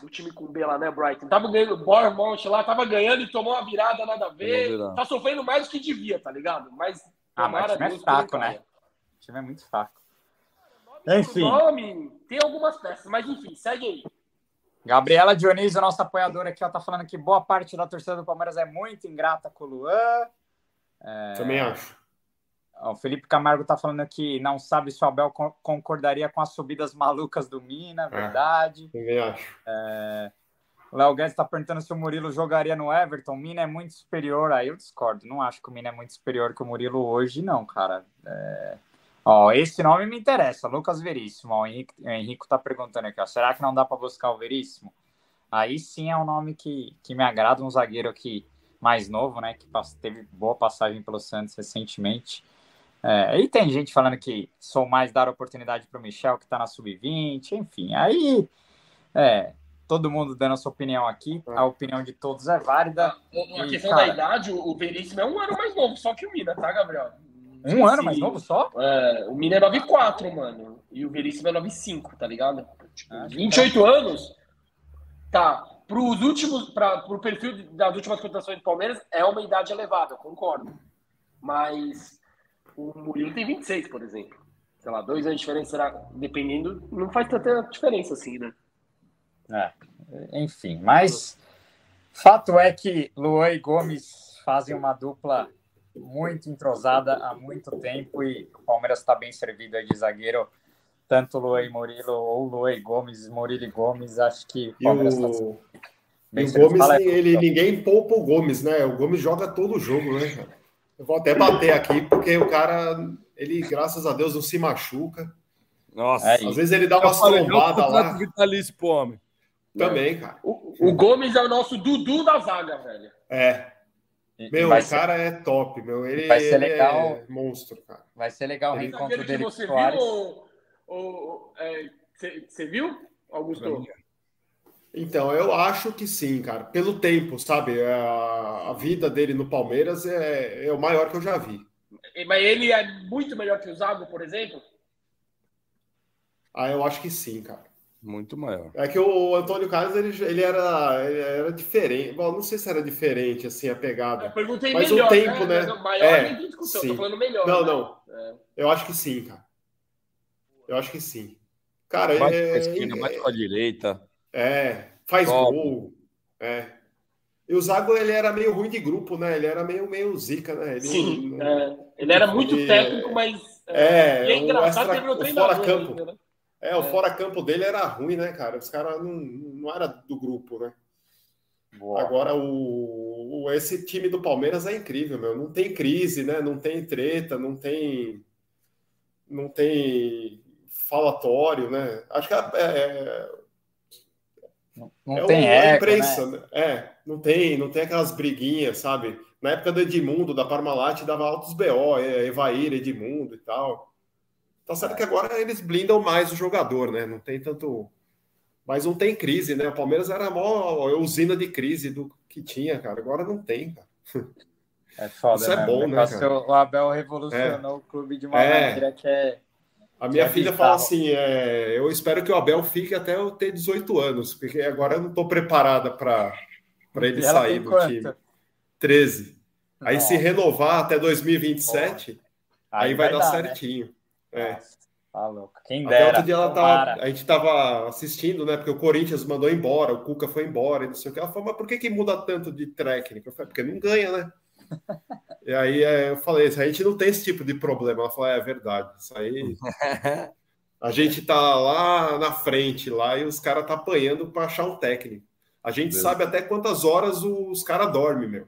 do time com B lá, né, Brighton? Tava ganhando o Bournemouth lá, tava ganhando e tomou uma virada nada a ver. Tá sofrendo mais do que devia, tá ligado? Mas. Ah, mas o time é fraco, né? O time é muito fraco. Enfim. Nome, tem algumas peças, mas enfim, segue aí. Gabriela Dionísio, nossa apoiadora aqui, ela tá falando que boa parte da torcida do Palmeiras é muito ingrata com o Luan. É... Também acho. O Felipe Camargo tá falando que não sabe se o Abel concordaria com as subidas malucas do Mina, é, verdade. É, também acho. É... O Léo Guedes está perguntando se o Murilo jogaria no Everton. O Mina é muito superior. Aí eu discordo. Não acho que o Mina é muito superior que o Murilo hoje, não, cara. É... Ó, esse nome me interessa, Lucas Veríssimo. Ó, o Henrique, o tá perguntando aqui, ó, será que não dá para buscar o Veríssimo? Aí sim é um nome que, que me agrada, um zagueiro aqui mais novo, né, que teve boa passagem pelo Santos recentemente. É, e tem gente falando que sou mais dar oportunidade para o Michel, que está na sub-20, enfim. Aí, é, todo mundo dando a sua opinião aqui, a opinião de todos é válida. A, questão cara, da idade, o Veríssimo é um ano mais novo, só que o Mina, tá, Gabriel? Um ano mais novo só? É, o Mina é 9,4, mano. E o Veríssimo é 9,5, tá ligado? Tipo, 28 tá. anos. Tá. Pros últimos, para pro perfil das últimas contratações do Palmeiras, é uma idade elevada, concordo. Mas o Murilo tem 26, por exemplo. Sei lá, dois anos de diferença, será, dependendo, não faz tanta diferença assim, né? É, enfim, mas fato é que Luan e Gomes fazem uma dupla muito entrosada há muito tempo e o Palmeiras está bem servido de zagueiro, tanto Luan e Murilo ou Luan e Gomes, Murilo e Gomes, acho que o Palmeiras está o... E o Gomes, ele, ninguém poupa o Gomes, né? O Gomes joga todo o jogo, né, Eu vou até bater aqui, porque o cara, ele, graças a Deus, não se machuca. Nossa. É, Às vezes ele dá umas trombadas lá. Vitalício pro homem. Também, cara. O, o, Gomes é o nosso Dudu da zaga, velho. É. Meu, o cara é top, meu. Ele, vai ser legal. É monstro, cara. Vai ser legal o reencontro dele com você Soares. Viu, você é, viu, Augusto? Então, eu acho que sim, cara. Pelo tempo, sabe? A, a vida dele no Palmeiras é, é o maior que eu já vi. Mas ele é muito melhor que o Zago, por exemplo? Ah, eu acho que sim, cara. Muito maior. É que o Antônio Carlos ele, ele, era, ele era diferente. Bom, não sei se era diferente assim a pegada. Eu perguntei mas melhor, o tempo, né? né? Maior é, nem discussão, sim. tô falando melhor. Não, né? não. É. Eu acho que sim, cara. Eu acho que sim. Cara, bate é, com a esquerda, bate com a direita. É, faz Top. gol. É. E o Zago ele era meio ruim de grupo, né? Ele era meio, meio zica, né? Ele, sim, é. ele era muito ele, técnico, mas. É, é, é engraçado extra, o fora campo. Ainda, né? É, o é. fora-campo dele era ruim, né, cara? Os caras não, não era do grupo, né? Boa. Agora, o, o, esse time do Palmeiras é incrível, meu. Não tem crise, né? Não tem treta, não tem. Não tem falatório, né? Acho que é. é não, não é tem a imprensa, né? É, não tem, não tem aquelas briguinhas, sabe? Na época do Edmundo, da Parmalat, dava altos BO, Evair, Edmundo e tal. Tá certo que agora eles blindam mais o jogador, né? Não tem tanto. Mas não tem crise, né? O Palmeiras era a maior usina de crise do que tinha, cara. Agora não tem, cara. É foda, Isso é né? bom, né? Cara? O Abel revolucionou é. o clube de uma é. maneira que é. A minha filha fala assim: é, eu espero que o Abel fique até eu ter 18 anos, porque agora eu não estou preparada para ele sair do quanto? time. 13. Aí, se renovar até 2027, aí, aí vai, vai dar, dar, né? certinho. Né? É. Tá louco. Quem dera. Até outro dia ela tava, a gente estava assistindo, né? Porque o Corinthians mandou embora, o Cuca foi embora e não sei o que. Ela falou, mas por que, que muda tanto de técnico? Eu falei, porque não ganha, né? E aí é, eu falei, a gente não tem esse tipo de problema. Ela falou, é, é verdade. Isso aí. a gente tá lá na frente lá e os caras tá apanhando para achar um técnico. A gente Deus. sabe até quantas horas os caras dormem, meu.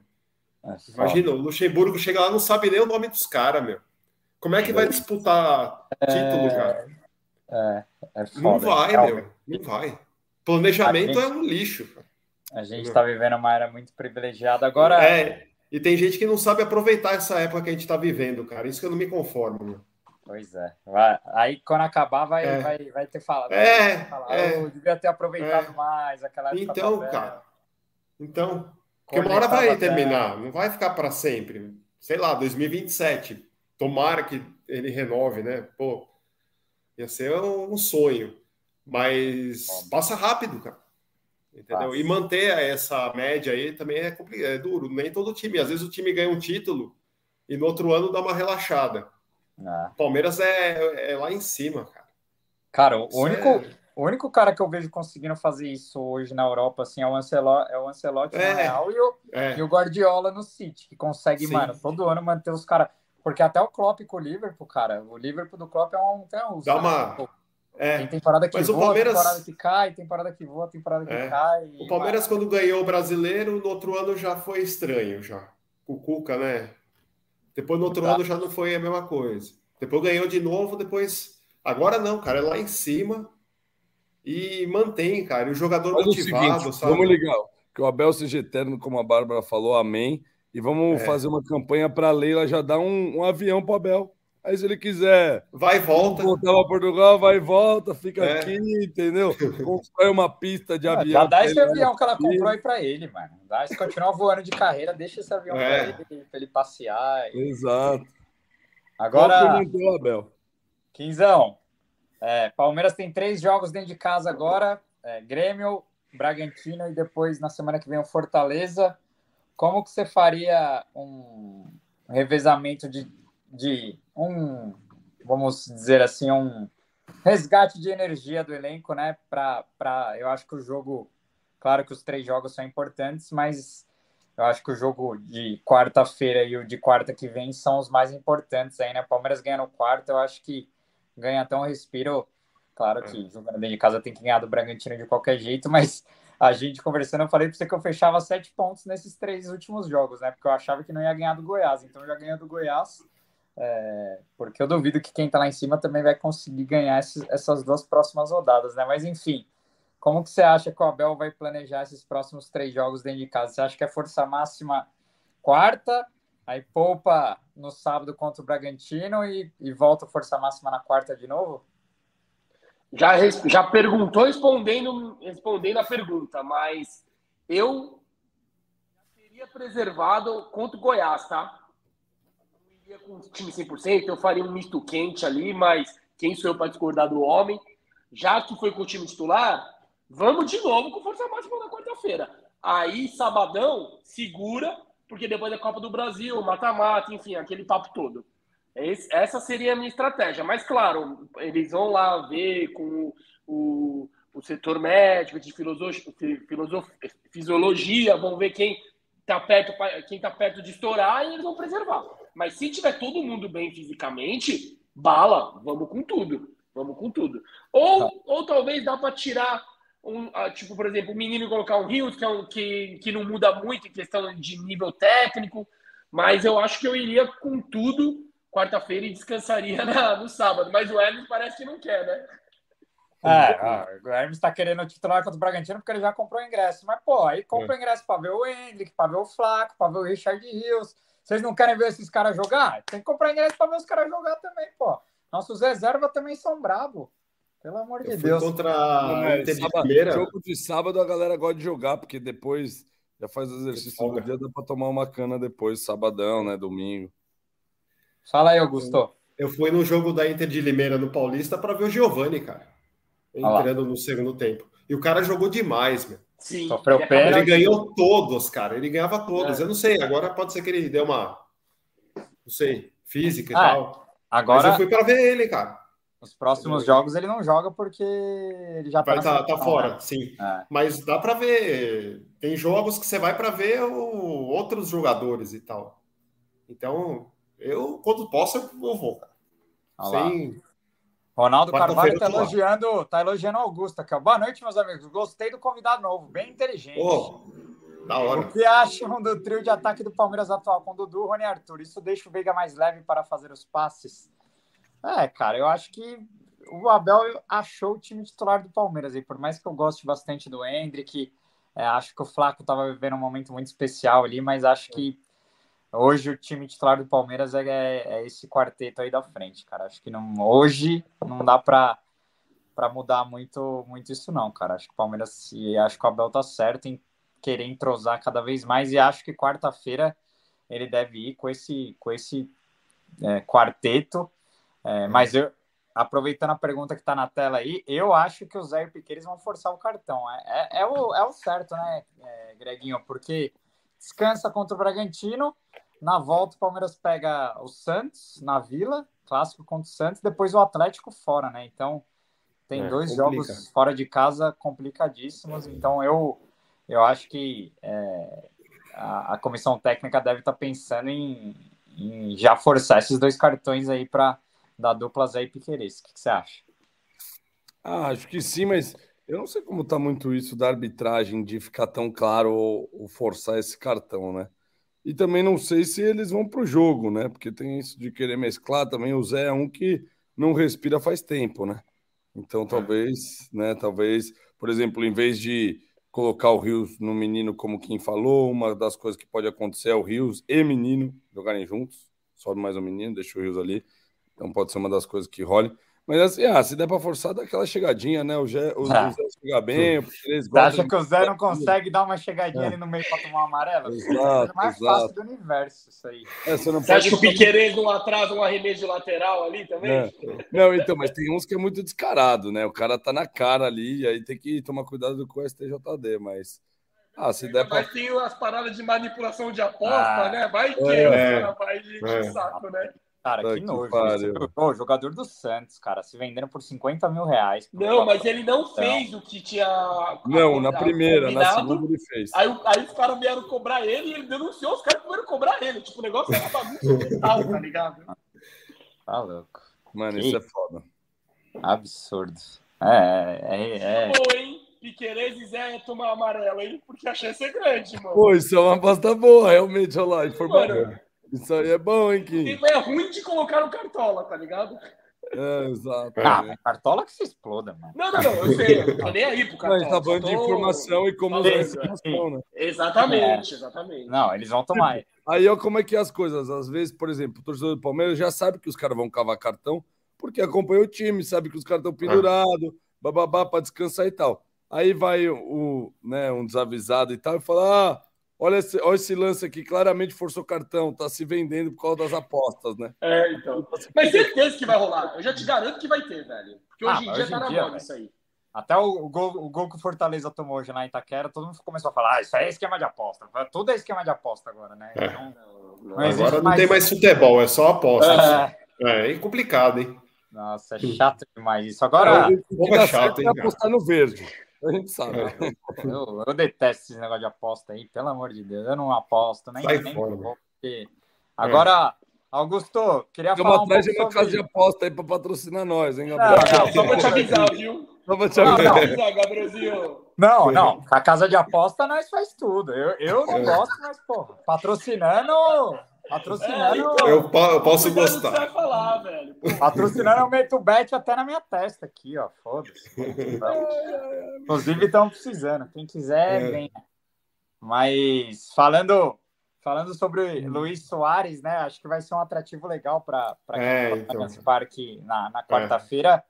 É Imagina, o Luxemburgo chega lá não sabe nem o nome dos caras, meu. Como é que vai disputar título, cara? É, é foda, não vai, é meu. Não vai. Planejamento gente, é um lixo. Cara. A gente está vivendo uma era muito privilegiada agora. É, e tem gente que não sabe aproveitar essa época que a gente está vivendo, cara. Isso que eu não me conformo. Meu. Pois é. Vai, aí quando acabar, vai, é. vai, vai ter falado. É, falar, é. Eu devia ter aproveitado é. mais aquela época. Então, cara. Então. Porque uma hora vai terminar, não vai ficar para sempre. Sei lá, 2027. Tomara que ele renove, né? Pô, ia ser um sonho. Mas passa rápido, cara. Entendeu? E manter essa média aí também é, é duro. Nem todo time. Às vezes o time ganha um título e no outro ano dá uma relaxada. É. Palmeiras é, é, lá em cima, cara. Cara, o único, é... o único cara que eu vejo conseguindo fazer isso hoje na Europa assim, é o Ancelotti, é o Ancelotti é. no Real e o, e o Guardiola no City, que consegue, Sim. mano, todo ano manter os caras. Porque até o Klopp com o Liverpool, cara, o Liverpool do Klopp é um. Tem um Dá uma. É. Tem temporada que Mas voa, o Palmeiras... temporada que cai, temporada que voa, temporada que é. cai. O Palmeiras, quando ganhou o brasileiro, no outro ano já foi estranho, já. O Cuca, né? Depois no outro tá. ano já não foi a mesma coisa. Depois ganhou de novo, depois. Agora não, cara, é lá em cima. E mantém, cara. E o jogador Faz motivado, o seguinte, sabe? Vamos ligar. Que o Abel seja eterno, como a Bárbara falou, amém. E vamos é. fazer uma campanha para a Leila já dar um, um avião para o Abel. Aí se ele quiser. Vai e volta. Voltar para Portugal, vai e volta, fica é. aqui, entendeu? Constrói uma pista de avião. Já dá esse avião que ela comprou aí para ele, mano. Dá, se continuar voando de carreira, deixa esse avião é. para ele, para ele passear. E... Exato. Agora. Abel. Quinzão. É, Palmeiras tem três jogos dentro de casa agora: é, Grêmio, Bragantino e depois na semana que vem o Fortaleza. Como que você faria um revezamento de de um, vamos dizer assim, um resgate de energia do elenco, né? Para, eu acho que o jogo, claro que os três jogos são importantes, mas eu acho que o jogo de quarta-feira e o de quarta que vem são os mais importantes aí, né? Palmeiras ganha no quarto, eu acho que ganha até um respiro. Claro que é. jogando dentro de casa tem que ganhar do Bragantino de qualquer jeito, mas a gente conversando, eu falei para você que eu fechava sete pontos nesses três últimos jogos, né? Porque eu achava que não ia ganhar do Goiás, então já ganhou do Goiás é, porque eu duvido que quem está lá em cima também vai conseguir ganhar esses, essas duas próximas rodadas, né? Mas enfim, como que você acha que o Abel vai planejar esses próximos três jogos dentro de casa? Você acha que é força máxima quarta, aí poupa no sábado contra o Bragantino e, e volta força máxima na quarta de novo? Já, já perguntou respondendo, respondendo a pergunta, mas eu teria preservado contra o Goiás, tá? Iria com o time 100%, eu faria um misto quente ali, mas quem sou eu para discordar do homem? Já que foi com o time titular, vamos de novo com força máxima na quarta-feira. Aí, sabadão, segura, porque depois é Copa do Brasil, mata-mata, enfim, aquele papo todo. Essa seria a minha estratégia. Mas, claro, eles vão lá ver com o, o setor médico, de filosofia, fisiologia, vão ver quem está perto, quem tá perto de estourar e eles vão preservar. Mas se tiver todo mundo bem fisicamente, bala, vamos com tudo. Vamos com tudo. Ou, tá. ou talvez dá para tirar um, tipo, por exemplo, o menino colocar um Rios, que, é um, que, que não muda muito em questão de nível técnico, mas eu acho que eu iria com tudo quarta-feira e descansaria na, no sábado. Mas o Hermes parece que não quer, né? É, o Hermes está querendo titular contra o Bragantino porque ele já comprou ingresso. Mas, pô, aí compra é. ingresso para ver o Hendrick, para ver o Flaco, para ver o Richard Rios, vocês não querem ver esses caras jogar? Tem que comprar ingresso para ver os caras jogar também, pô. Nossos reservas também são bravos. Pelo amor de Deus. Contra a Inter de sábado, Jogo de sábado a galera gosta de jogar, porque depois já faz exercício no dia, dá para tomar uma cana depois, sabadão, né? Domingo. Fala aí, Augusto. Eu fui no jogo da Inter de Limeira no Paulista para ver o Giovani, cara. Entrando no segundo tempo. E o cara jogou demais, meu. Sim. Sofreu Ele ganhou todos, cara. Ele ganhava todos. É. Eu não sei, agora pode ser que ele deu uma. Não sei, física e ah, tal. Agora. Mas eu fui para ver ele, cara. Os próximos jogos ele não joga porque ele já tá vai tá, tá fora, né? sim. É. Mas dá para ver. Tem jogos que você vai para ver o... outros jogadores e tal. Então, eu quando posso eu vou, cara. Sem, Ronaldo Carvalho está elogiando, tá elogiando Augusto aqui. Boa noite, meus amigos. Gostei do convidado novo, bem inteligente. Oh, da hora. O que acham do trio de ataque do Palmeiras atual com Dudu, Rony e Arthur? Isso deixa o Veiga mais leve para fazer os passes? É, cara, eu acho que o Abel achou o time titular do Palmeiras. E por mais que eu goste bastante do Hendrick, é, acho que o Flaco estava vivendo um momento muito especial ali, mas acho que Hoje o time titular do Palmeiras é, é, esse quarteto aí da frente, cara. Acho que não, hoje não dá para para mudar muito muito isso não, cara. Acho que o Palmeiras e acho que o Abel tá certo em querer entrosar cada vez mais e acho que quarta-feira ele deve ir com esse com esse é, quarteto. É, mas eu aproveitando a pergunta que está na tela aí, eu acho que o Zé e o Piqueires vão forçar o cartão. É, é, é, o, é o certo, né, é, Greguinho? Porque descansa contra o Bragantino. Na volta, o Palmeiras pega o Santos na Vila. clássico contra o Santos, depois o Atlético fora, né? Então tem é, dois complica. jogos fora de casa complicadíssimos. Então eu, eu acho que é, a, a, comissão técnica deve estar tá pensando em, em, já forçar esses dois cartões aí para dar duplas aí Piqueires. O que, que você acha? Ah, acho que sim, mas eu não sei como está muito isso da arbitragem de ficar tão claro ou, ou forçar esse cartão, né? E também não sei se eles vão para o jogo, né? Porque tem isso de querer mesclar também. O Zé é um que não respira faz tempo, né? Então é. talvez, né? Talvez, por exemplo, em vez de colocar o Rios no menino, como quem falou, uma das coisas que pode acontecer é o Rios e menino jogarem juntos. Sobe mais um menino, deixa o Rios ali. Então pode ser uma das coisas que role. Mas assim, ah, se der para forçar, dá aquela chegadinha, né? O, Zé, o, ah. o Zé chega bem, o Você acha que o Zé não consegue dar uma chegadinha é. ali no meio para tomar uma amarela? Exato, é mais exato. fácil do universo isso aí. É, você, você acha que o Piqueires não atrasa um arremesso de lateral ali também? É. Não, então, mas tem uns que é muito descarado, né? O cara tá na cara ali, e aí tem que tomar cuidado com o STJD, mas. Ah, se der pra... Mas tem as paradas de manipulação de aposta, ah. né? Vai que é, o cara vai de é. saco, né? Cara, que, que nojo. O jogador do Santos, cara, se vendendo por 50 mil reais. Não, mas ele não fez o que tinha. Não, na primeira, na segunda ele fez. Aí, aí os caras vieram cobrar ele e ele denunciou os caras que vieram cobrar ele. Tipo, o negócio era bagunça total, tá ligado? Tá louco. Mano, que... isso é foda. Absurdo. É, é, é. Tá bom, hein? Piqueires e Zé tomar amarelo, hein? Porque a chance é grande, mano. Pô, isso é uma aposta boa, realmente, olha lá. Isso aí é bom, hein, Kim? É ruim de colocar no Cartola, tá ligado? É, exato. Ah, é. Cartola que se exploda, mano. Não, não, não, eu sei, eu tô nem aí pro Cartola. Mas tá falando tô... de informação e como usar informação, né? Exatamente, é. exatamente. Não, eles vão tomar. Aí, ó, como é que é as coisas? Às vezes, por exemplo, o torcedor do Palmeiras já sabe que os caras vão cavar cartão, porque acompanha o time, sabe que os caras estão pendurados, bababá, pra descansar e tal. Aí vai o, né, um desavisado e tal, e fala: ah, Olha esse, olha esse lance aqui, claramente forçou cartão, tá se vendendo por causa das apostas, né? É, então. Mas certeza que vai rolar. Eu já te garanto que vai ter, velho. Porque hoje ah, em dia hoje tá na moda isso aí. Até o, o, gol, o gol que o Fortaleza tomou hoje em Itaquera, todo mundo começou a falar: ah, isso é esquema de aposta. Tudo é esquema de aposta agora, né? É. Então, não, não agora não mais... tem mais futebol, é só aposta. É, é complicado, hein? Nossa, é chato demais isso. Agora. É, o que é chato, hein, apostar no verde. A gente sabe. É. Eu, eu, detesto esse negócio de aposta aí, pelo amor de Deus. Eu não aposto, nem, Sai nem fora, vou, porque... Agora, é. Augusto, queria Estamos falar um atrás pouco de uma casa de aposta aí para patrocinar nós, hein, Gabriel? Não, não, só para te avisar, viu? Só para te avisar, Gabrielzinho. Não, não. A casa de aposta nós faz tudo. Eu, eu não é. gosto, mas, pô, patrocinando Patrocinando. É, então, eu, eu, posso gostar. Vai falar, velho. Patrocinando eu meto bet até na minha testa aqui, ó. Foda-se. Inclusive, estão precisando. Quem quiser, é. venha. Mas falando, falando sobre hum. Luiz Soares, né? Acho que vai ser um atrativo legal para é, então. Parque na, na quarta-feira.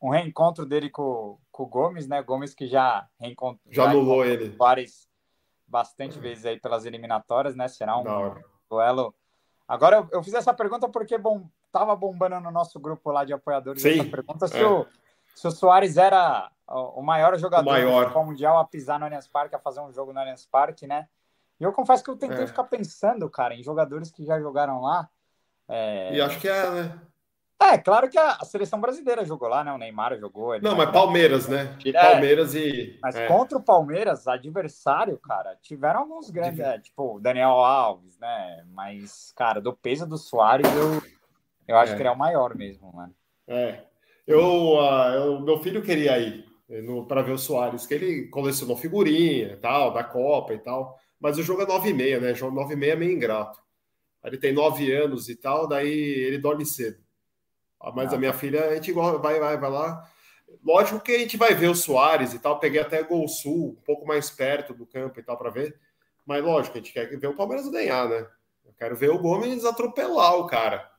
Um reencontro dele com, com o Gomes, né? Gomes que já reencontrou. Já anulou ele. Soares bastante vezes aí pelas eliminatórias, né? Será um duelo Agora, eu, eu fiz essa pergunta porque bom, tava bombando no nosso grupo lá de apoiadores Sim, essa pergunta se, é. o, se o Soares era o maior jogador o maior. do mundial a pisar no Allianz Parque, a fazer um jogo no Allianz Parque, né? E eu confesso que eu tentei é. ficar pensando, cara, em jogadores que já jogaram lá. É... E acho que é, né? É, claro que a, seleção brasileira jogou lá, né? O Neymar jogou. Não, mas Palmeiras, né? É, Palmeiras e. Mas é. contra o Palmeiras, adversário, cara, tiveram alguns grandes, é, tipo o Daniel Alves, né? Mas, cara, do peso do Soares, eu, eu acho é. que ele é o maior mesmo, né? É. Eu, uh, eu meu filho queria ir para ver o Soares, que ele colecionou figurinha tal, da Copa e tal. Mas o jogo é 9 e meia, né? Jogo 9 e meia é meio ingrato. Ele tem 9 anos e tal, daí ele dorme cedo. Mas ah, a minha filha, a gente vai, vai, vai lá. Lógico que a gente vai ver o Soares e tal. Peguei até Gol Sul, um pouco mais perto do campo e tal, para ver. Mas lógico, a gente quer ver o Palmeiras ganhar, né? Eu quero ver o Gomes atropelar o cara.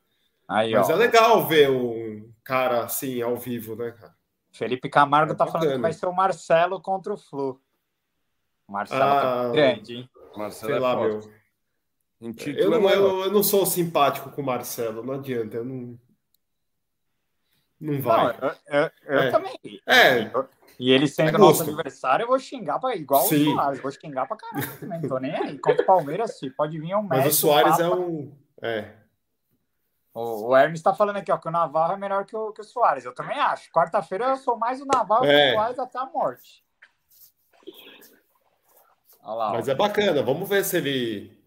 Aí, Mas ó. é legal ver um cara assim ao vivo, né, cara? Felipe Camargo é tá bacana. falando que vai ser o Marcelo contra o Flu. O Marcelo tá ah, tá grande, hein? Marcelo Sei é lá, meu. Eu não, é eu, eu não sou simpático com o Marcelo, não adianta. Eu não, não vai. Não, eu, eu, eu é. também. É. E ele sendo é nosso adversário, eu vou xingar pra, igual Sim. o Soares. Vou xingar pra caralho também. Não tô nem aí. Contra o Palmeiras, sim, pode vir um Mas o Soares é um. É. O, o Hermes está falando aqui, ó, que o Navarro é melhor que o, que o Soares. Eu também acho. Quarta-feira eu sou mais o Navarro é. que o Soares até a morte. Lá, Mas é bacana, vamos ver se ele.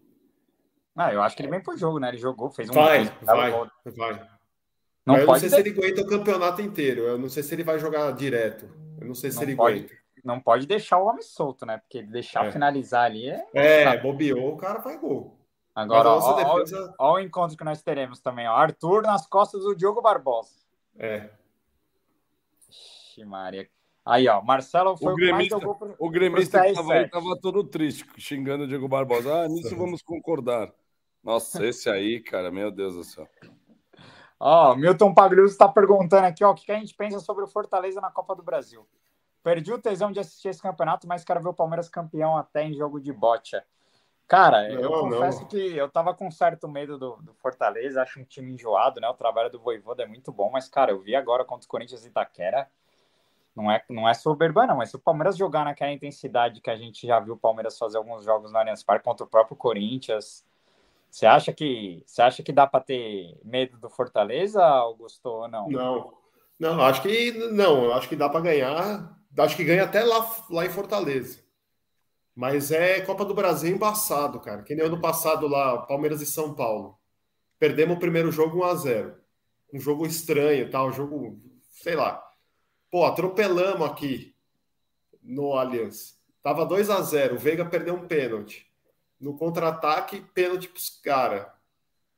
Ah, eu acho que ele vem pro jogo, né? Ele jogou, fez um. Vai, vai, vai. Não eu não sei ter... se ele aguenta o campeonato inteiro. Eu não sei se ele vai jogar direto. Eu não sei se não ele pode, aguenta. Não pode deixar o homem solto, né? Porque deixar é. finalizar ali é. É, bobeou, o cara vai gol. Agora, ó, defesa... ó, ó, o encontro que nós teremos também. Ó. Arthur nas costas do Diogo Barbosa. É. Ixi, Maria. Aí, ó, Marcelo foi o, gremista, o que mais jogou pro, O gremista que tava aí tava todo triste, xingando o Diego Barbosa. Ah, nisso vamos concordar. Nossa, esse aí, cara, meu Deus do céu. Ó, Milton Pagliuso está perguntando aqui, ó, o que a gente pensa sobre o Fortaleza na Copa do Brasil. Perdi o tesão de assistir esse campeonato, mas quero ver o Palmeiras campeão até em jogo de bote. Cara, não, eu confesso não. que eu tava com certo medo do, do, Fortaleza, acho um time enjoado, né? O trabalho do Voivoda é muito bom, mas, cara, eu vi agora contra o Corinthians e Itaquera, não é, não é soberba, não. Mas se o Palmeiras jogar naquela intensidade que a gente já viu o Palmeiras fazer alguns jogos no Allianz Parque contra o próprio Corinthians, você acha que você acha que dá para ter medo do Fortaleza, Augusto, ou não? Não, não, acho que não, acho que dá para ganhar, acho que ganha até lá, lá em Fortaleza. Mas é Copa do Brasil embaçado, cara. Que nem ano passado lá, Palmeiras e São Paulo. Perdemos o primeiro jogo 1 a 0 Um jogo estranho, tal, um jogo, sei lá. Pô, atropelamos aqui no Allianz. Tava 2 a 0 o Veiga perdeu um pênalti. No contra-ataque, pênalti pros caras.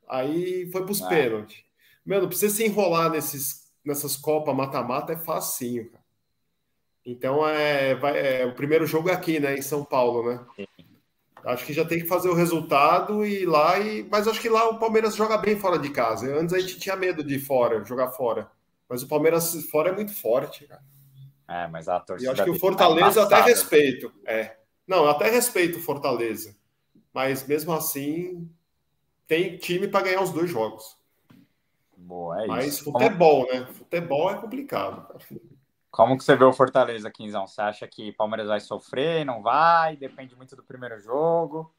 Aí foi pros ah. pênaltis. Mano, precisa se enrolar nesses, nessas Copas mata-mata é facinho, cara. Então é, vai, é, o primeiro jogo é aqui, né, em São Paulo, né? Acho que já tem que fazer o resultado e ir lá e, mas acho que lá o Palmeiras joga bem fora de casa. Antes a gente tinha medo de fora, jogar fora. Mas o Palmeiras fora é muito forte, cara. É, mas a torcida. E acho que o Fortaleza até respeito. É. Não, até respeito o Fortaleza. Mas mesmo assim, tem time para ganhar os dois jogos. Boa, é mas isso. futebol, né? Futebol é complicado. Cara. Como que você vê o Fortaleza, Quinzão? Você acha que o Palmeiras vai sofrer, não vai? Depende muito do primeiro jogo.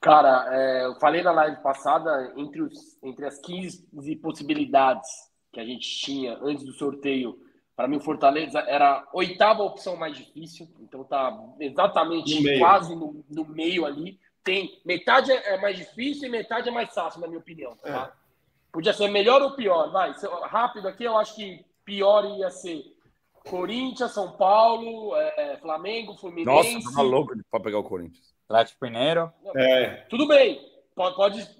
Cara, é, eu falei na live passada, entre, os, entre as 15 possibilidades que a gente tinha antes do sorteio, para mim o Fortaleza era a oitava opção mais difícil, então tá exatamente no quase no, no, meio ali. Tem metade é mais difícil e metade é mais fácil, na minha opinião. Tá? É. Podia ser melhor ou pior, vai. Rápido aqui, eu acho que pior ia ser Corinthians, São Paulo, é, Flamengo, Fluminense. Nossa, tá louco para pegar o Corinthians. Atlético Mineiro. É. Tudo bem, pode, pode,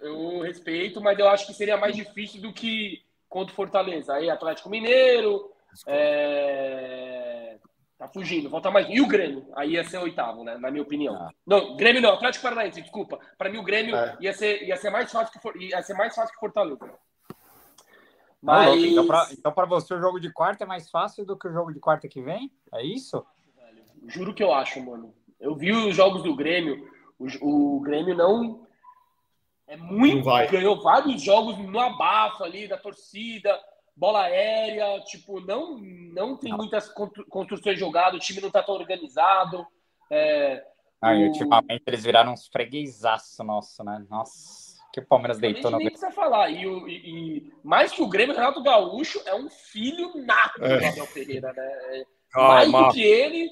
eu respeito, mas eu acho que seria mais difícil do que contra o Fortaleza. Aí Atlético Mineiro, é... tá fugindo, falta mais. E o Grêmio? Aí ia ser oitavo, né? Na minha opinião. Ah. Não, Grêmio não, Atlético Paranaense, desculpa. Para mim o Grêmio é. ia, ser, ia ser mais fácil que ia ser mais fácil que Fortaleza. Mas... Então, para então, você, o jogo de quarta é mais fácil do que o jogo de quarta que vem? É isso? Juro que eu acho, mano. Eu vi os jogos do Grêmio. O, o Grêmio não. É muito. Ganhou vários jogos no abafo ali da torcida, bola aérea. Tipo, não, não tem muitas construções jogadas, o time não tá tão organizado. É, ah, o... ultimamente eles viraram uns freguesaço nosso, né? Nossa que o Palmeiras deitou na. Nem precisa falar. E, e, e, mais que o Grêmio, Renato Gaúcho é um filho nato é. do Abel Ferreira, né? mais do que ele,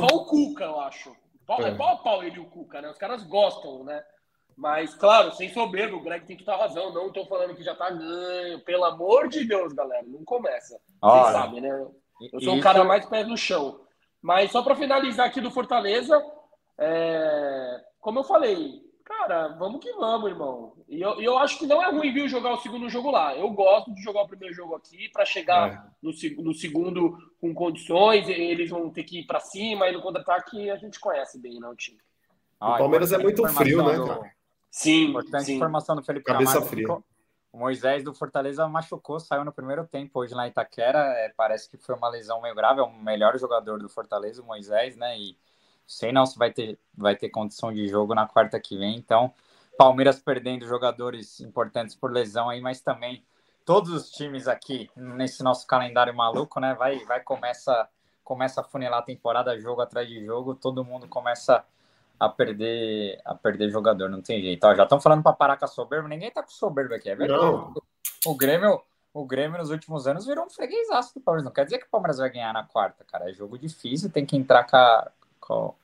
só o Cuca, eu acho. É. é pau a pau ele e o Cuca, né? Os caras gostam, né? Mas, claro, sem soberbo, o Greg tem que estar razão. Não estou falando que já está ganho. Pelo amor de Deus, galera, não começa. Vocês sabem, né? Eu sou um cara mais pé no chão. Mas só para finalizar aqui do Fortaleza, é... como eu falei, Cara, vamos que vamos, irmão. E eu, eu acho que não é ruim, viu, jogar o segundo jogo lá. Eu gosto de jogar o primeiro jogo aqui para chegar é. no, no, segundo com condições. Eles vão ter que ir para cima e no contra-ataque a gente conhece bem, não, né, time. Ah, o Palmeiras é muito frio, né, cara? Sim. Importante sim. informação do Felipe Cabeça Camargo. fria. O Moisés do Fortaleza machucou, saiu no primeiro tempo hoje em Itaquera. É, parece que foi uma lesão meio grave. É o melhor jogador do Fortaleza, o Moisés, né? E sei não se vai ter, vai ter condição de jogo na quarta que vem. Então, Palmeiras perdendo jogadores importantes por lesão aí, mas também todos os times aqui nesse nosso calendário maluco, né? Vai, vai começa, começa a funilar a temporada jogo atrás de jogo, todo mundo começa a perder, a perder jogador, não tem jeito. Ó, já estão falando para parar com a soberba, ninguém tá com soberba aqui, é verdade. Não. O Grêmio, o Grêmio nos últimos anos virou um freguesaço do Palmeiras. Não quer dizer que o Palmeiras vai ganhar na quarta, cara. É jogo difícil, tem que entrar com a, com,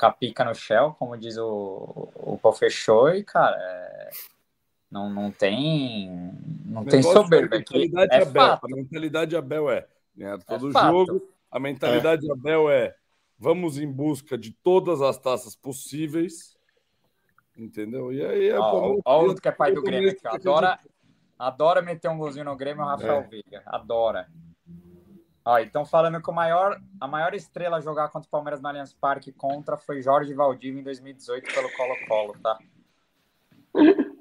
a pica no shell, como diz o, o Pau Fechou, e, cara, é, não, não tem. Não tem soberba. aqui. é Abel, fato. A mentalidade Abel é ganhar todo é jogo. A mentalidade é. Abel é vamos em busca de todas as taças possíveis. Entendeu? E aí é. Ó, ó, outro que é pai do Grêmio aqui, adora, adora meter um golzinho no Grêmio, o Rafael é. Veiga. Adora. Ó, então falando que o maior, a maior estrela a jogar contra o Palmeiras no Allianz Parque contra foi Jorge Valdívia em 2018 pelo Colo-Colo, tá?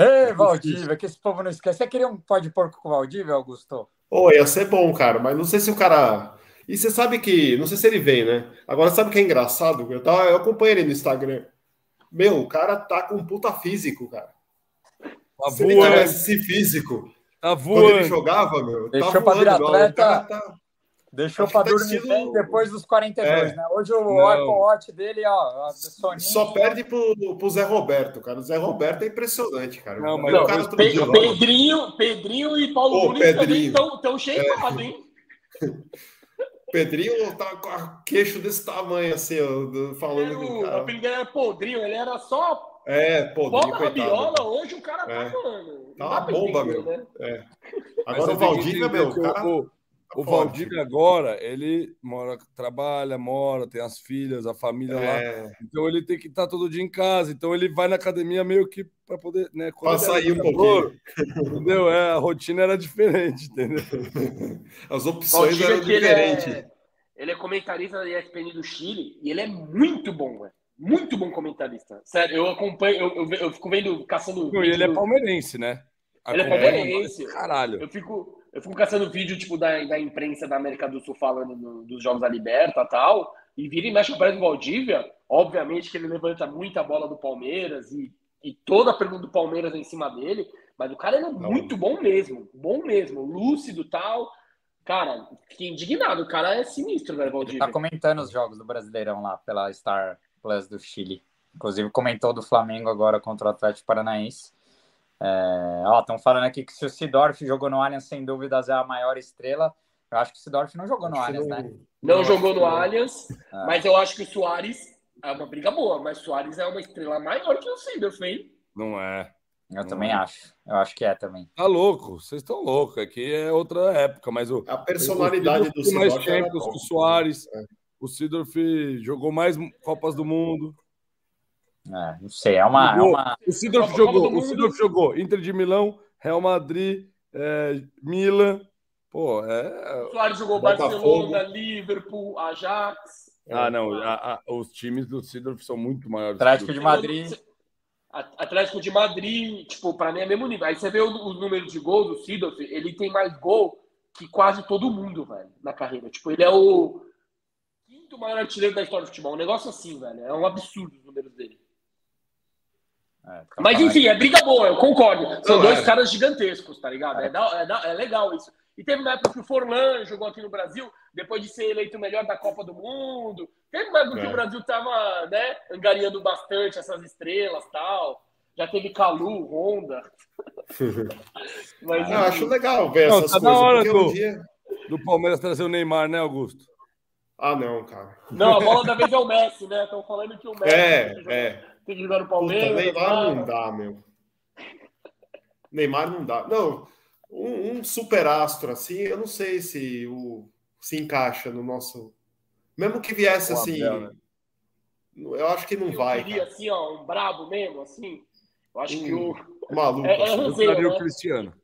Ei, Valdívia, que esse povo não esquece. Você queria um pó de porco com o Valdívia, Augusto? Ô, ia ser bom, cara, mas não sei se o cara. E você sabe que. Não sei se ele vem, né? Agora, sabe o que é engraçado? Eu, tava, eu acompanho ele no Instagram. Meu, o cara tá com um puta físico, cara. Tá Se voando. ele esse físico, tá voando. quando ele jogava, meu, Deixou tá voando, pra virar atleta. Tá... Deixou pra tá dormir bem depois dos 42, é. né? Hoje o Apple Watch dele, ó, soninho... Só perde pro, pro Zé Roberto, cara. O Zé Roberto é impressionante, cara. Não, mas não, o cara Pe Pedrinho, Pedrinho e Paulo Ô, Nunes Pedrinho. também estão cheios, é. hein? Pedrinho tá com a queixo desse tamanho, assim, falando do cara. O apelido era Podrinho, ele era só é, pô, Bola rabiola, hoje o cara tá, é. mano. Tá uma bomba, meu. Né? É. Agora o Valdívia, meu, o cara. O, o Valdívia agora, ele mora, trabalha, mora, tem as filhas, a família é. lá. Então ele tem que estar todo dia em casa. Então ele vai na academia meio que para poder, né? Pra sair um pouquinho. Entendeu? É, a rotina era diferente, entendeu? As opções eram diferentes. Ele, é, ele é comentarista da ESPN do Chile e ele é muito bom, velho. Muito bom comentarista. Sério, eu acompanho, eu, eu, eu fico vendo, caçando. Não, ele é palmeirense, né? Ele é palmeirense. Caralho. Eu fico, eu fico caçando vídeo, tipo, da, da imprensa da América do Sul falando no, dos jogos da Liberta e tal. E vira e mexe aparece o Valdívia. Obviamente que ele levanta muita bola do Palmeiras e, e toda a pergunta do Palmeiras é em cima dele. Mas o cara é muito bom mesmo. Bom mesmo. Lúcido tal. Cara, fiquei indignado. O cara é sinistro, velho, Valdívia. Ele tá comentando os jogos do Brasileirão lá pela Star Plus do Chile. Inclusive comentou do Flamengo agora contra o Atlético Paranaense. É, ó, estão falando aqui que se o Sidorf jogou no Allianz, sem dúvidas é a maior estrela. Eu acho que o Sidorf não jogou no Allianz, né? Não, não jogou no Allianz, é. mas eu acho que o Soares é uma briga boa, mas o Soares é uma estrela maior que o Sidorf, hein? Não é. Eu não também é. acho. Eu acho que é também. Tá louco, vocês estão loucos. Aqui é outra época, mas o. A personalidade o do Sidorf. mais Champions que o Soares. É. O Sidorf jogou mais Copas do Mundo. É, não sei, é uma. Jogou, é uma... O Sidorf jogou, o Sidorf jogou Inter de Milão, Real Madrid, é, Milan. Pô, é. O Soares jogou Barcelona, Liverpool, Ajax. Ah, não. A, a, os times do Sidorf são muito maiores. Atlético de Madrid. Atlético de Madrid, tipo, para mim é mesmo nível. Aí você vê o, o número de gols do Sidorf, ele tem mais gol que quase todo mundo, velho, na carreira. Tipo, ele é o quinto maior artilheiro da história do futebol. Um negócio assim, velho. É um absurdo os números dele. É, Mas enfim, é briga boa, eu concordo. São Não, dois é. caras gigantescos, tá ligado? É, é, é, legal isso. E teve uma época que o Forlan jogou aqui no Brasil, depois de ser eleito o melhor da Copa do Mundo. Teve uma época que o é. Brasil tava, né, angariando bastante essas estrelas tal. Já teve Calu, Honda. Mas, eu acho legal ver Não, essas tá coisas. Na hora do, dia... do Palmeiras trazer o Neymar, né, Augusto? Ah, não, cara. Não, a bola da vez é o Messi, né? Estão falando que o Messi. É, é tem que jogar no Palmeiras. Puta, Neymar não dá, meu. Neymar não dá. Não, um, um super astro assim, eu não sei se o se encaixa no nosso. Mesmo que viesse assim, Abel, né? eu acho que não eu vai. Queria, assim, ó, um brabo mesmo, assim. Eu acho que o maluco. É, é resenha, né? o Cristiano.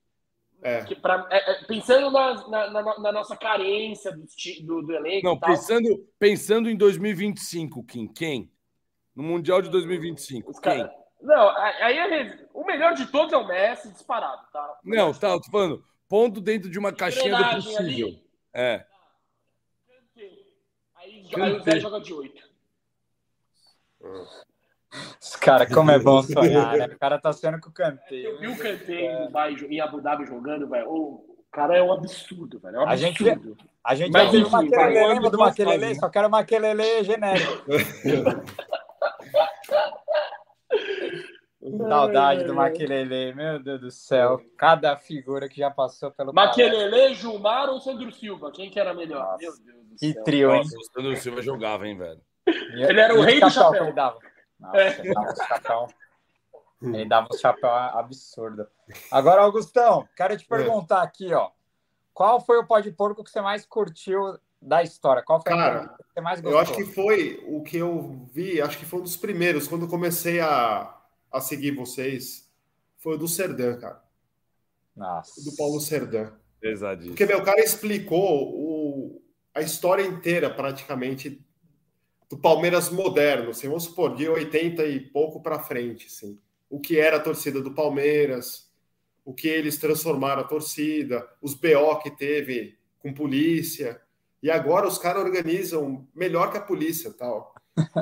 É. Pra, é, é, pensando na, na, na, na, nossa carência do, do, do elenco. Não, pensando, pensando em 2025, Kim, quem? No Mundial de 2025. Os quem? Cara... Não, aí é... o melhor de todos é o Messi, disparado, tá? Não, tá, eu tô falando, ponto dentro de uma caixinha do possível. Ali. É. Aí, aí o Zé joga de 8. Os caras, como é bom sonhar, né? O cara tá sendo com o Kanté. Eu vi o Kanté em Abu Dhabi jogando, velho. O cara é um absurdo, velho. É um absurdo. A gente, a gente Mas, já teve Maquelele, lembra do Maquelele? Só quero Maquelele genérico. Saudade do Maquelele, meu Deus do céu. Cada figura que já passou pelo Maquelele, Gilmar ou Sandro Silva? Quem que era melhor? Nossa, meu Deus do que céu. trio, hein? Nossa, o Sandro Silva jogava, hein, velho? Ele era o rei do chapéu. Ele dava. Nossa, é. ele dava um chapéu. Ele dava um chapéu absurdo. Agora, Augustão, quero te é. perguntar aqui, ó. Qual foi o pó de porco que você mais curtiu da história? Qual foi Cara, que você mais gostou? Eu acho que foi o que eu vi, acho que foi um dos primeiros, quando eu comecei a, a seguir vocês, foi o do Serdã, cara. Nossa. Do Paulo Serdã. Pesadíssimo. Porque, meu, cara explicou o, a história inteira, praticamente, do Palmeiras moderno, assim, vamos supor, de 80 e pouco para frente, assim. O que era a torcida do Palmeiras, o que eles transformaram a torcida, os BO que teve com polícia, e agora os caras organizam melhor que a polícia tal.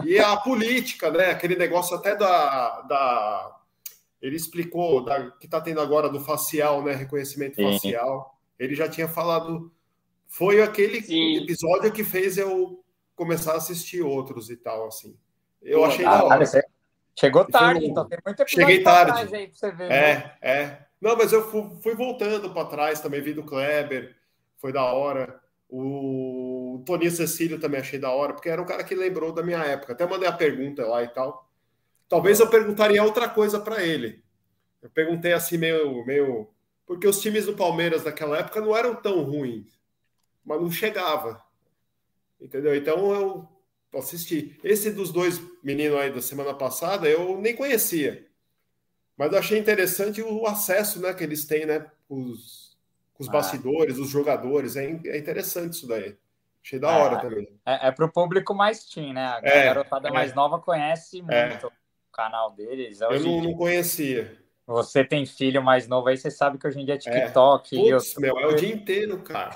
E a política, né? Aquele negócio até da. da ele explicou da, que está tendo agora do facial, né? Reconhecimento Sim. facial. Ele já tinha falado. Foi aquele Sim. episódio que fez eu começar a assistir outros e tal, assim. Eu Pô, achei ah, da hora. Chegou tarde, então tem muito episódio Cheguei tarde. aí pra você ver. É, né? é. Não, mas eu fui, fui voltando para trás também, vi do Kleber, foi da hora. O Toninho Cecílio também achei da hora, porque era um cara que lembrou da minha época. Até mandei a pergunta lá e tal. Talvez eu perguntaria outra coisa para ele. Eu perguntei assim, meio, meio. Porque os times do Palmeiras naquela época não eram tão ruins, mas não chegava. Entendeu? Então eu assisti. Esse dos dois meninos aí da semana passada eu nem conhecia. Mas eu achei interessante o acesso né, que eles têm, né? Os, com os ah. bastidores, os jogadores. É, é interessante isso daí. Achei da hora é, também. É, é para o público mais teen, né? A é, garotada mais é. nova conhece é. muito o canal deles. Eu não, não, conhecia. Você tem filho mais novo aí, você sabe que hoje em dia é TikTok. É. Puts, meu, é o dia inteiro, cara.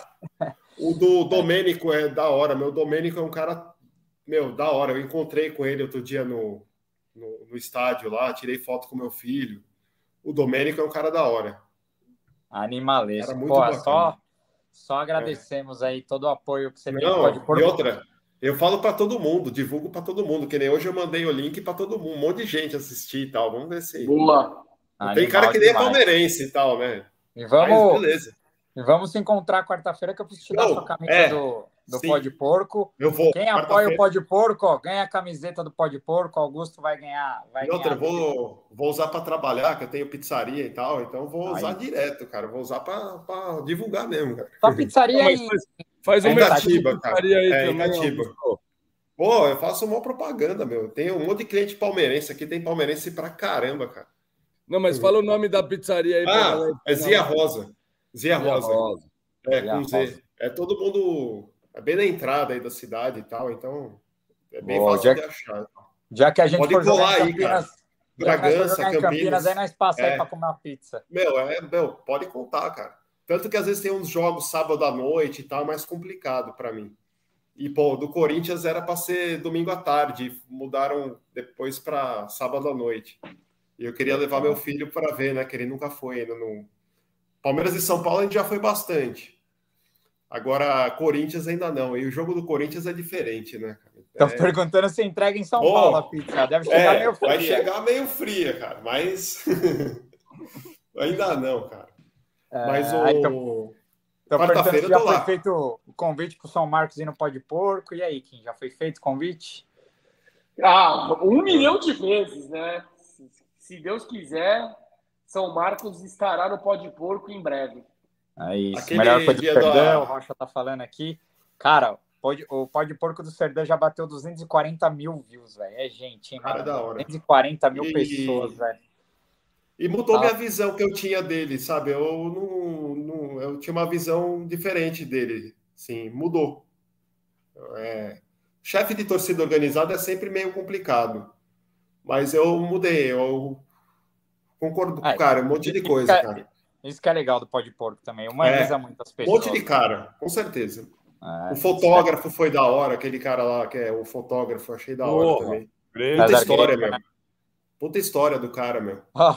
o do Domênico é da hora. Meu Domênico é um cara, meu, da hora. Eu encontrei com ele outro dia no, no, no estádio lá, tirei foto com meu filho. O Domênico é um cara da hora. Animalesco. Pô, só, só agradecemos é. aí todo o apoio que você Não, pode pôr. E outra, eu falo para todo mundo, divulgo para todo mundo, que nem hoje eu mandei o link para todo mundo, um monte de gente assistir e tal. Vamos ver se. Boa. Tem cara que nem é palmeirense e tal, né? E vamos, Mas, beleza. E vamos se encontrar quarta-feira que eu preciso tirar sua camisa é, do, do Pó de Porco. Eu vou. Quem apoia o Pó de Porco, ó, ganha a camiseta do Pó de Porco. Augusto vai ganhar. Vai e outra, ganhar vou, vou usar para trabalhar, que eu tenho pizzaria e tal, então vou usar direto, cara. Vou usar para divulgar mesmo, cara. Só pizzaria aí. Faz, faz um Itatiba, cara. Aí é, também, Itatiba. Pô, eu faço uma propaganda, meu. Tem um monte de cliente palmeirense aqui, tem palmeirense pra caramba, cara. Não, mas fala o nome da pizzaria aí. Ah, é Zia Rosa. Zia Rosa. Rosa. É, com Z. É todo mundo é bem na entrada aí da cidade e tal, então é bem Boa, fácil de achar. Já que a gente Pode for colar aí, Campinas, cara. Bragança, Campinas, Campinas, aí nós passamos é, para comer uma pizza. Meu, é, meu, pode contar, cara. Tanto que às vezes tem uns jogos sábado à noite e tal, é mais complicado para mim. E, pô, do Corinthians era para ser domingo à tarde, mudaram depois para sábado à noite. E eu queria levar meu filho para ver, né? Que ele nunca foi ainda no. Palmeiras e São Paulo a gente já foi bastante. Agora, Corinthians ainda não. E o jogo do Corinthians é diferente, né? Estão é... perguntando se entrega em São oh, Paulo a pizza. Deve chegar é, meio fria. Vai chegar meio fria, cara. Mas ainda não, cara. É, mas o. Então... Quarta-feira já foi lá. feito o convite para o São Marcos ir no Pó de Porco. E aí, Kim, já foi feito o convite? Ah, um milhão de vezes, né? Se Deus quiser, São Marcos estará no Pó de Porco em breve. É isso. Aquele Melhor coisa do Serdão, o Rocha tá falando aqui. Cara, pode, o Pode Porco do Serdão já bateu 240 mil views, velho. É gente, hein, Cara, da hora. 240 mil e... pessoas, velho. E mudou ah. minha visão que eu tinha dele, sabe? Eu não, não, eu tinha uma visão diferente dele. Sim, mudou. É, chefe de torcida organizada é sempre meio complicado. Mas eu mudei, eu concordo com o cara, um monte de coisa, cara. Isso que é legal do Pó de Porco também, humaniza é, muitas pessoas. Um monte de cara, com certeza. É, o fotógrafo é... foi da hora, aquele cara lá que é o fotógrafo, achei da hora também. Puta história, meu. Né? Puta história do cara, meu. Ó,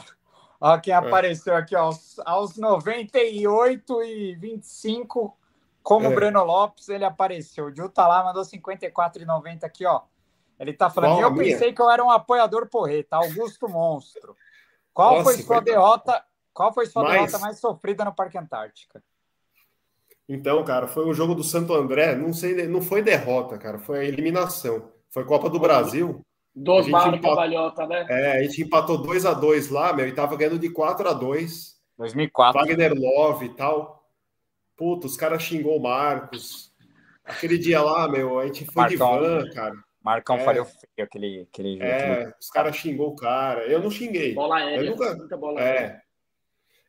ó quem é. apareceu aqui, ó, aos, aos 98 e 25, como é. Breno Lopes, ele apareceu. O Gil tá lá, mandou 54,90 aqui, ó. Ele tá falando, Bom, eu pensei que eu era um apoiador porreta, Augusto Monstro. Qual Nossa, foi sua derrota? Qual foi sua mais... derrota mais sofrida no Parque Antártica? Então, cara, foi o jogo do Santo André. Não sei, não foi derrota, cara, foi a eliminação. Foi Copa do Brasil. Dos Mário Cavalhota, né? É, a gente empatou 2 a 2 lá, meu, e tava ganhando de 4 a 2 2004. Wagner Love e tal. Puta, os caras xingou o Marcos. Aquele dia lá, meu, a gente foi Marcão, de van, cara. Marcão é. faria feio aquele, aquele jogo. É, os caras xingou o cara. Eu não xinguei. Bola aérea, eu nunca... muita bola é. aérea.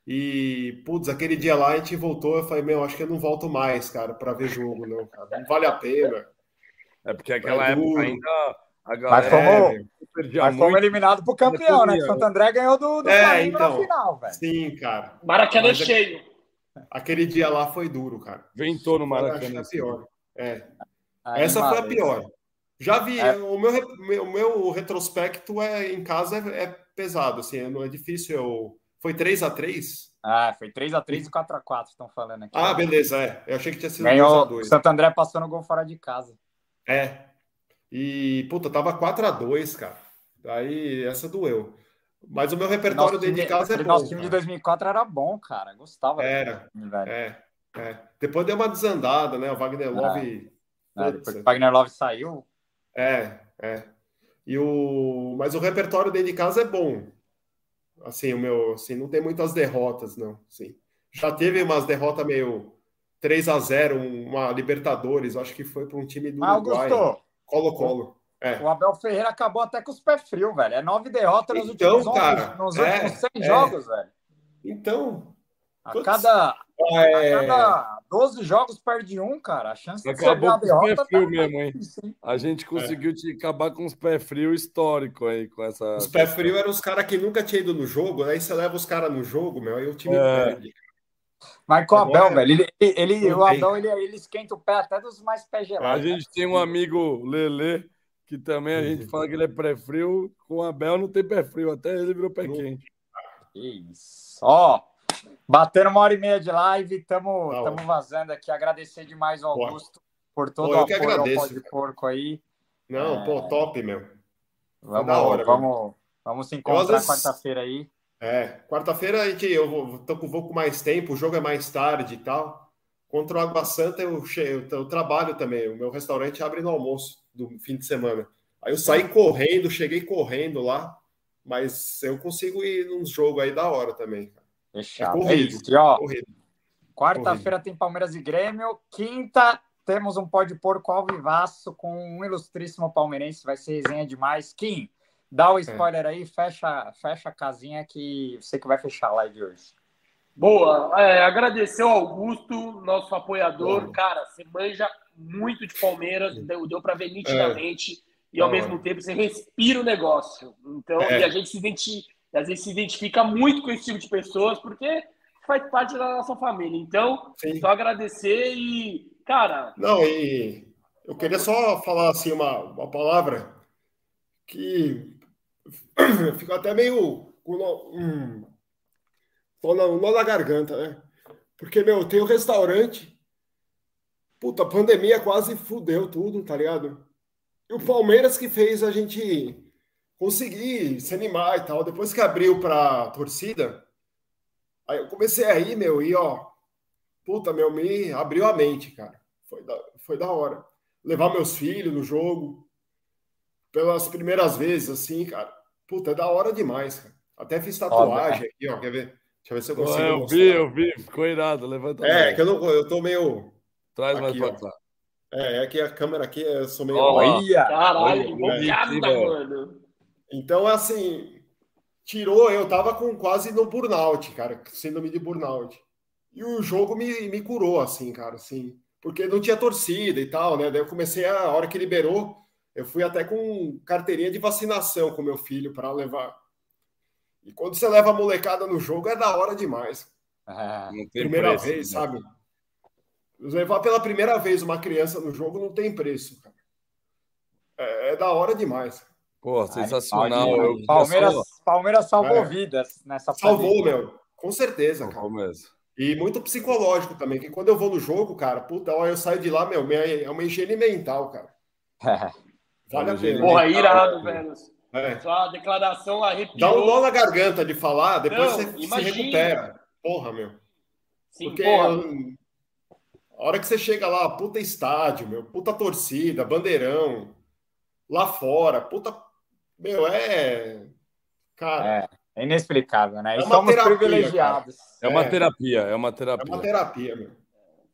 E, putz, aquele dia lá a gente voltou, eu falei, meu, acho que eu não volto mais, cara, para ver jogo, não, cara. Não vale a pena. É porque aquela é época ainda a galera... Mas fomos, mas fomos eliminados pro campeão, né? Santo André ganhou do, do é, então, na final, velho. Sim, cara. Maracanã mas, cheio. Aquele dia lá foi duro, cara. Ventou no Maracanã. Foi pior. É. Essa foi a pior. Já vi, é. o, meu, meu, meu retrospecto é em casa é, é pesado, assim, não é difícil eu foi 3 a 3 Ah, foi 3 a 3 e 4 a 4 estão falando aqui. Ah, beleza, é. Eu achei que tinha sido 2 a 2 Santo André passou no gol fora de casa. É. E, puta, tava 4 a 2 cara. Aí essa doeu. Mas o meu repertório dentro de casa é bom. Nosso time cara. de 2004 era bom, cara. Gostava. Era. Time, é, é. Depois deu uma desandada, né? O Wagner Love. É. É, depois que o Wagner Love saiu. É, é. E o... Mas o repertório dentro de casa é bom. Assim, o meu, assim, não tem muitas derrotas, não. Sim. Já teve umas derrotas meio 3 a 0 uma Libertadores, acho que foi para um time do ah, Uruguai. Colo-Colo. É. O Abel Ferreira acabou até com os pés frios, velho. É nove derrotas nos então, últimos, cara, nos últimos é, 100 é. jogos, velho. Então. A cada, é... a cada 12 jogos perde um, cara. A chance de Acabou com os pés frios tá mesmo, hein? A gente conseguiu é. te acabar com os pés frios histórico aí, com essa. Os pés frios eram os caras que nunca tinham ido no jogo, aí você leva os caras no jogo, meu, aí o time é. perde. Mas com o Abel, velho, ele, ele, o Abel ele, ele esquenta o pé até dos mais pés gelados. A gente tem um amigo Lele que também a uhum. gente fala que ele é pré-frio. Com o Abel não tem pé frio, até ele virou pé quente. Isso. Ó, batendo uma hora e meia de live, estamos vazando aqui. Agradecer demais ao Augusto por todo pô, o apoio agradeço, ao de porco aí. Não, é... pô, top, meu. Vamos, hora, vamos, vamos se encontrar vezes... quarta-feira aí. É, quarta-feira a gente, eu vou, tô com, vou com mais tempo, o jogo é mais tarde e tal. Contra o Água Santa eu, eu, eu trabalho também, o meu restaurante abre no almoço do fim de semana. Aí eu saí correndo, cheguei correndo lá, mas eu consigo ir num jogo aí da hora também. Fechado. É, é corrido, é ó, Quarta-feira tem Palmeiras e Grêmio. Quinta temos um pó de porco ao vivaço com um ilustríssimo palmeirense. Vai ser resenha demais. Kim, dá o spoiler é. aí, fecha, fecha a casinha que você que vai fechar a live hoje. Boa. É, agradecer ao Augusto, nosso apoiador. Boa. Cara, você manja muito de Palmeiras, deu, deu para ver nitidamente, é. e ao mesmo tempo você respira o negócio. Então, é. e a gente se identifica, às vezes se identifica muito com esse tipo de pessoas, porque faz parte da nossa família. Então, Sim. só agradecer e, cara. Não, e eu queria só falar assim uma, uma palavra que fica até meio com um, um nó na garganta, né? Porque, meu, tem um restaurante Puta, a pandemia quase fudeu tudo, tá ligado? E o Palmeiras que fez a gente conseguir se animar e tal. Depois que abriu pra torcida, aí eu comecei a ir, meu, e ó, puta, meu, me abriu a mente, cara. Foi da, foi da hora. Levar meus filhos no jogo, pelas primeiras vezes, assim, cara. Puta, é da hora demais, cara. Até fiz tatuagem aqui, ó, quer ver? Deixa eu ver se eu consigo. eu mostrar. vi, eu vi, ficou irado, levanta. É, que eu, não, eu tô meio Traz mais pra cá. É, é que a câmera aqui eu sou meio. Olha! Caralho, bocada, mano. Então, assim, tirou, eu tava com quase no burnout, cara, síndrome de burnout. E o jogo me, me curou, assim, cara, assim, porque não tinha torcida e tal, né? Daí eu comecei a, a hora que liberou, eu fui até com carteirinha de vacinação com meu filho para levar. E quando você leva a molecada no jogo é da hora demais. Ah, Primeira preço, vez, né? sabe? Levar pela primeira vez uma criança no jogo não tem preço, cara. É, é da hora demais. Pô, sensacional. Eu, Palmeiras, Palmeiras salvou é. vidas nessa Salvou, pandemia. meu. Com certeza, cara. Mesmo. E muito psicológico também, que quando eu vou no jogo, cara, puta, eu saio de lá, meu, é uma higiene mental, cara. Vale a pena. Porra, irado, velho. É. Sua declaração arrepiou. Dá um nó na garganta de falar, depois Não, você imagina. se recupera. Porra, meu. Sim, Porque porra. a hora que você chega lá, puta estádio, meu, puta torcida, bandeirão, lá fora, puta. Meu, é. Cara. É, é inexplicável, né? É e somos terapia, privilegiados. Cara. É uma terapia, é uma terapia. É uma terapia, meu.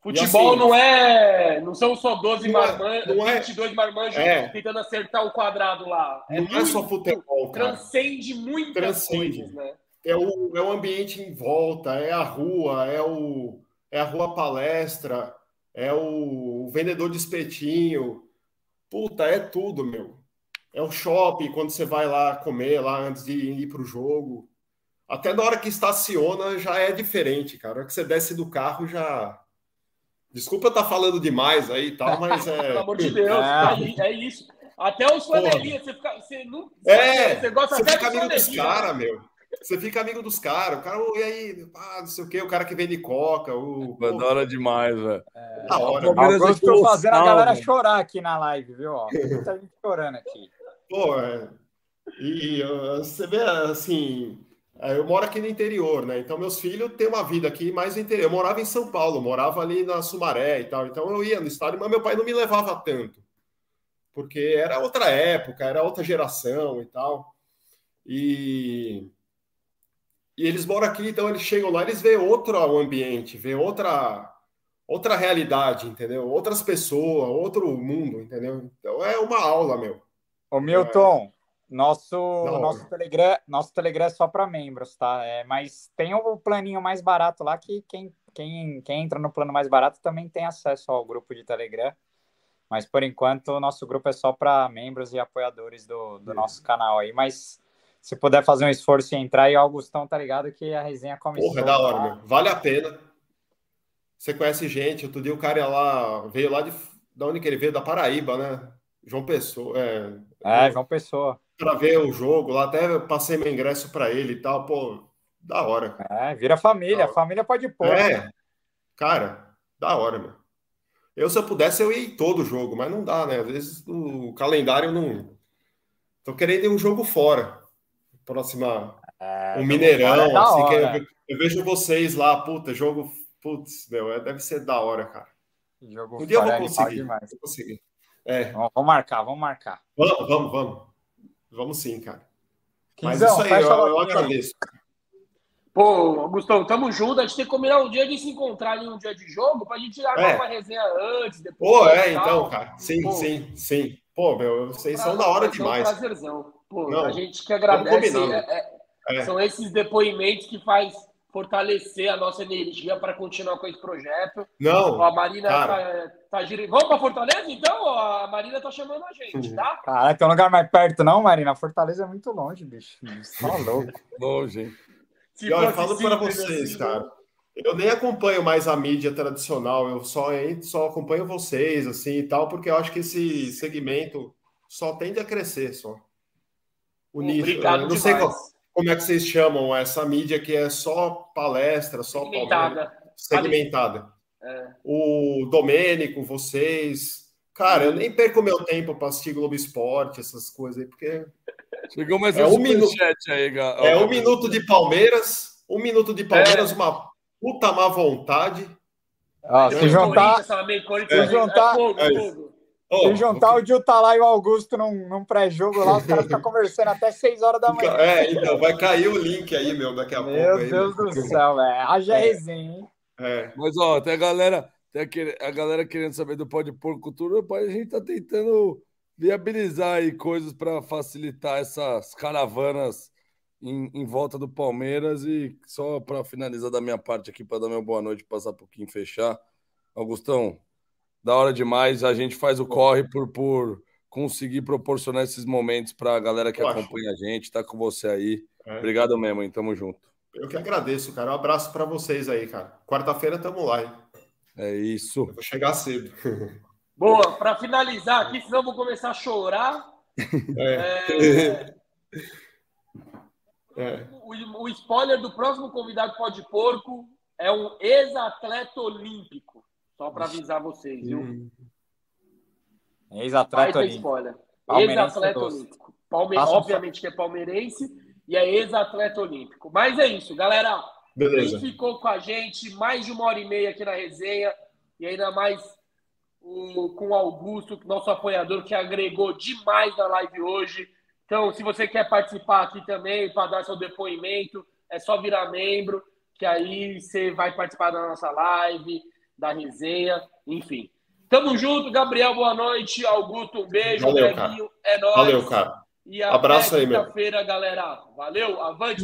Futebol assim, não é. Não são só 12 marmanjos, é, 22 marmanjos é, tentando acertar o quadrado lá. É não muito, é só futebol. Cara. Transcende muitas transcende. coisas, né? É o, é o ambiente em volta, é a rua, é, o, é a rua palestra, é o, o vendedor de espetinho. Puta, é tudo, meu. É o shopping, quando você vai lá comer, lá antes de ir para o jogo. Até na hora que estaciona já é diferente, cara. Na hora que você desce do carro já Desculpa eu estar tá falando demais aí e tal, mas é. Pelo amor de Deus, é, é isso. Até os flanelinhas, você, fica, você não. É, você gosta você fica amigo dos caras, meu. Você fica amigo dos caras. O cara, e aí, ah, não sei o quê, o cara que vende coca. O, é da hora demais, velho. É, da hora. Eu estou fazendo a galera chorar aqui na live, viu? Ó, muita gente chorando aqui. Pô, é. E você vê assim é, eu moro aqui no interior, né? Então, meus filhos têm uma vida aqui mais no interior. Eu morava em São Paulo, morava ali na Sumaré e tal. Então, eu ia no estádio, mas meu pai não me levava tanto. Porque era outra época, era outra geração e tal. E, e eles moram aqui, então eles chegam lá, eles veem outro ambiente, veem outra, outra realidade, entendeu? Outras pessoas, outro mundo, entendeu? Então, é uma aula, meu. Ô, Milton. Nosso, nosso, Telegram, nosso Telegram é só para membros, tá? É, mas tem o planinho mais barato lá que quem, quem, quem entra no plano mais barato também tem acesso ao grupo de Telegram. Mas por enquanto o nosso grupo é só para membros e apoiadores do, do nosso canal aí. Mas se puder fazer um esforço e entrar aí, o Augustão tá ligado que a resenha começou. Porra, é da hora, tá? meu. Vale a pena. Você conhece gente, outro dia o cara lá, veio lá de. Da onde que ele veio? Da Paraíba, né? João Pessoa. É, é João Pessoa para ver o jogo lá, até passei meu ingresso para ele e tal, pô, da hora. É, vira família, a família pode pôr. É, né? cara, da hora, meu. Eu, se eu pudesse, eu ia em todo jogo, mas não dá, né? Às vezes o calendário não. Tô querendo ir um jogo fora. Próxima. É, um Mineirão, é assim, que eu, eu, vejo vocês lá, puta, jogo. Putz, meu, é, deve ser da hora, cara. Jogo um dia eu vou conseguir. Vou conseguir. É. Vamos marcar, vamos marcar. Vamos, vamos, vamos. Vamos sim, cara. Mas isso aí, eu, eu agradeço. Pô, Gustavo, tamo junto. A gente tem que combinar um dia de se encontrar em um dia de jogo pra gente gravar é. uma resenha antes, depois. Pô, é, então, cara. Sim, Pô. sim, sim. Pô, meu, vocês são da hora demais. É um prazerzão. Pô, Não, a gente que agradece. É, é, é, são esses depoimentos que faz fortalecer a nossa energia para continuar com esse projeto. Não. A Marina tá, tá girando. Vamos para Fortaleza, então? A Marina tá chamando a gente, tá? Cara, tem um lugar mais perto, não, Marina? Fortaleza é muito longe, bicho. Tá louco. longe. E olha, eu falo para vocês, assim, cara. Eu nem acompanho mais a mídia tradicional, eu só, só acompanho vocês, assim e tal, porque eu acho que esse segmento só tende a crescer só. O nicho. Obrigado não demais. sei qual como é que vocês chamam essa mídia que é só palestra, só segmentada. segmentada. É. O Domênico, vocês. Cara, eu nem perco meu tempo para assistir Globo Esporte, essas coisas aí, porque. Chegou mais é um, minuto aí, galera. É um minuto de Palmeiras, um minuto de Palmeiras, é. uma puta má vontade. Ah, se juntar, se juntar, é, é Oh, Se juntar o Gil tá lá e o Augusto num, num pré-jogo lá, os caras ficam conversando até 6 horas da manhã. É, então, vai cair o link aí, meu, daqui a meu pouco. Meu Deus aí, do céu, velho. Haja é. resenha, hein? É. Mas, ó, tem a galera, tem a galera querendo saber do Pode Porco Tour, a gente tá tentando viabilizar aí coisas para facilitar essas caravanas em, em, volta do Palmeiras e só para finalizar da minha parte aqui, para dar meu boa noite, passar um pouquinho fechar. Augustão, da hora demais. A gente faz o corre por, por conseguir proporcionar esses momentos para a galera que acompanha a gente. Tá com você aí. É. Obrigado mesmo, hein? Tamo junto. Eu que agradeço, cara. Um abraço para vocês aí, cara. Quarta-feira tamo lá, hein? É isso. Eu vou chegar cedo. Boa, para finalizar aqui, senão eu vou começar a chorar. É. é... é. O, o spoiler do próximo convidado pode porco é um ex-atleta olímpico. Só para avisar vocês, viu? Ex-atleta olímpico. Ex-atleta olímpico. Palme... obviamente que é palmeirense e é ex-atleta olímpico. Mas é isso, galera. Beleza. Quem ficou com a gente mais de uma hora e meia aqui na resenha e ainda mais o, com o Augusto, nosso apoiador, que agregou demais na live hoje. Então, se você quer participar aqui também para dar seu depoimento, é só virar membro, que aí você vai participar da nossa live, da resenha, enfim. Tamo junto, Gabriel, boa noite. Augusto, um beijo. Valeu, cara. É nóis. Valeu, cara. E Abraço aí, meu. quinta-feira, galera. Valeu, avante.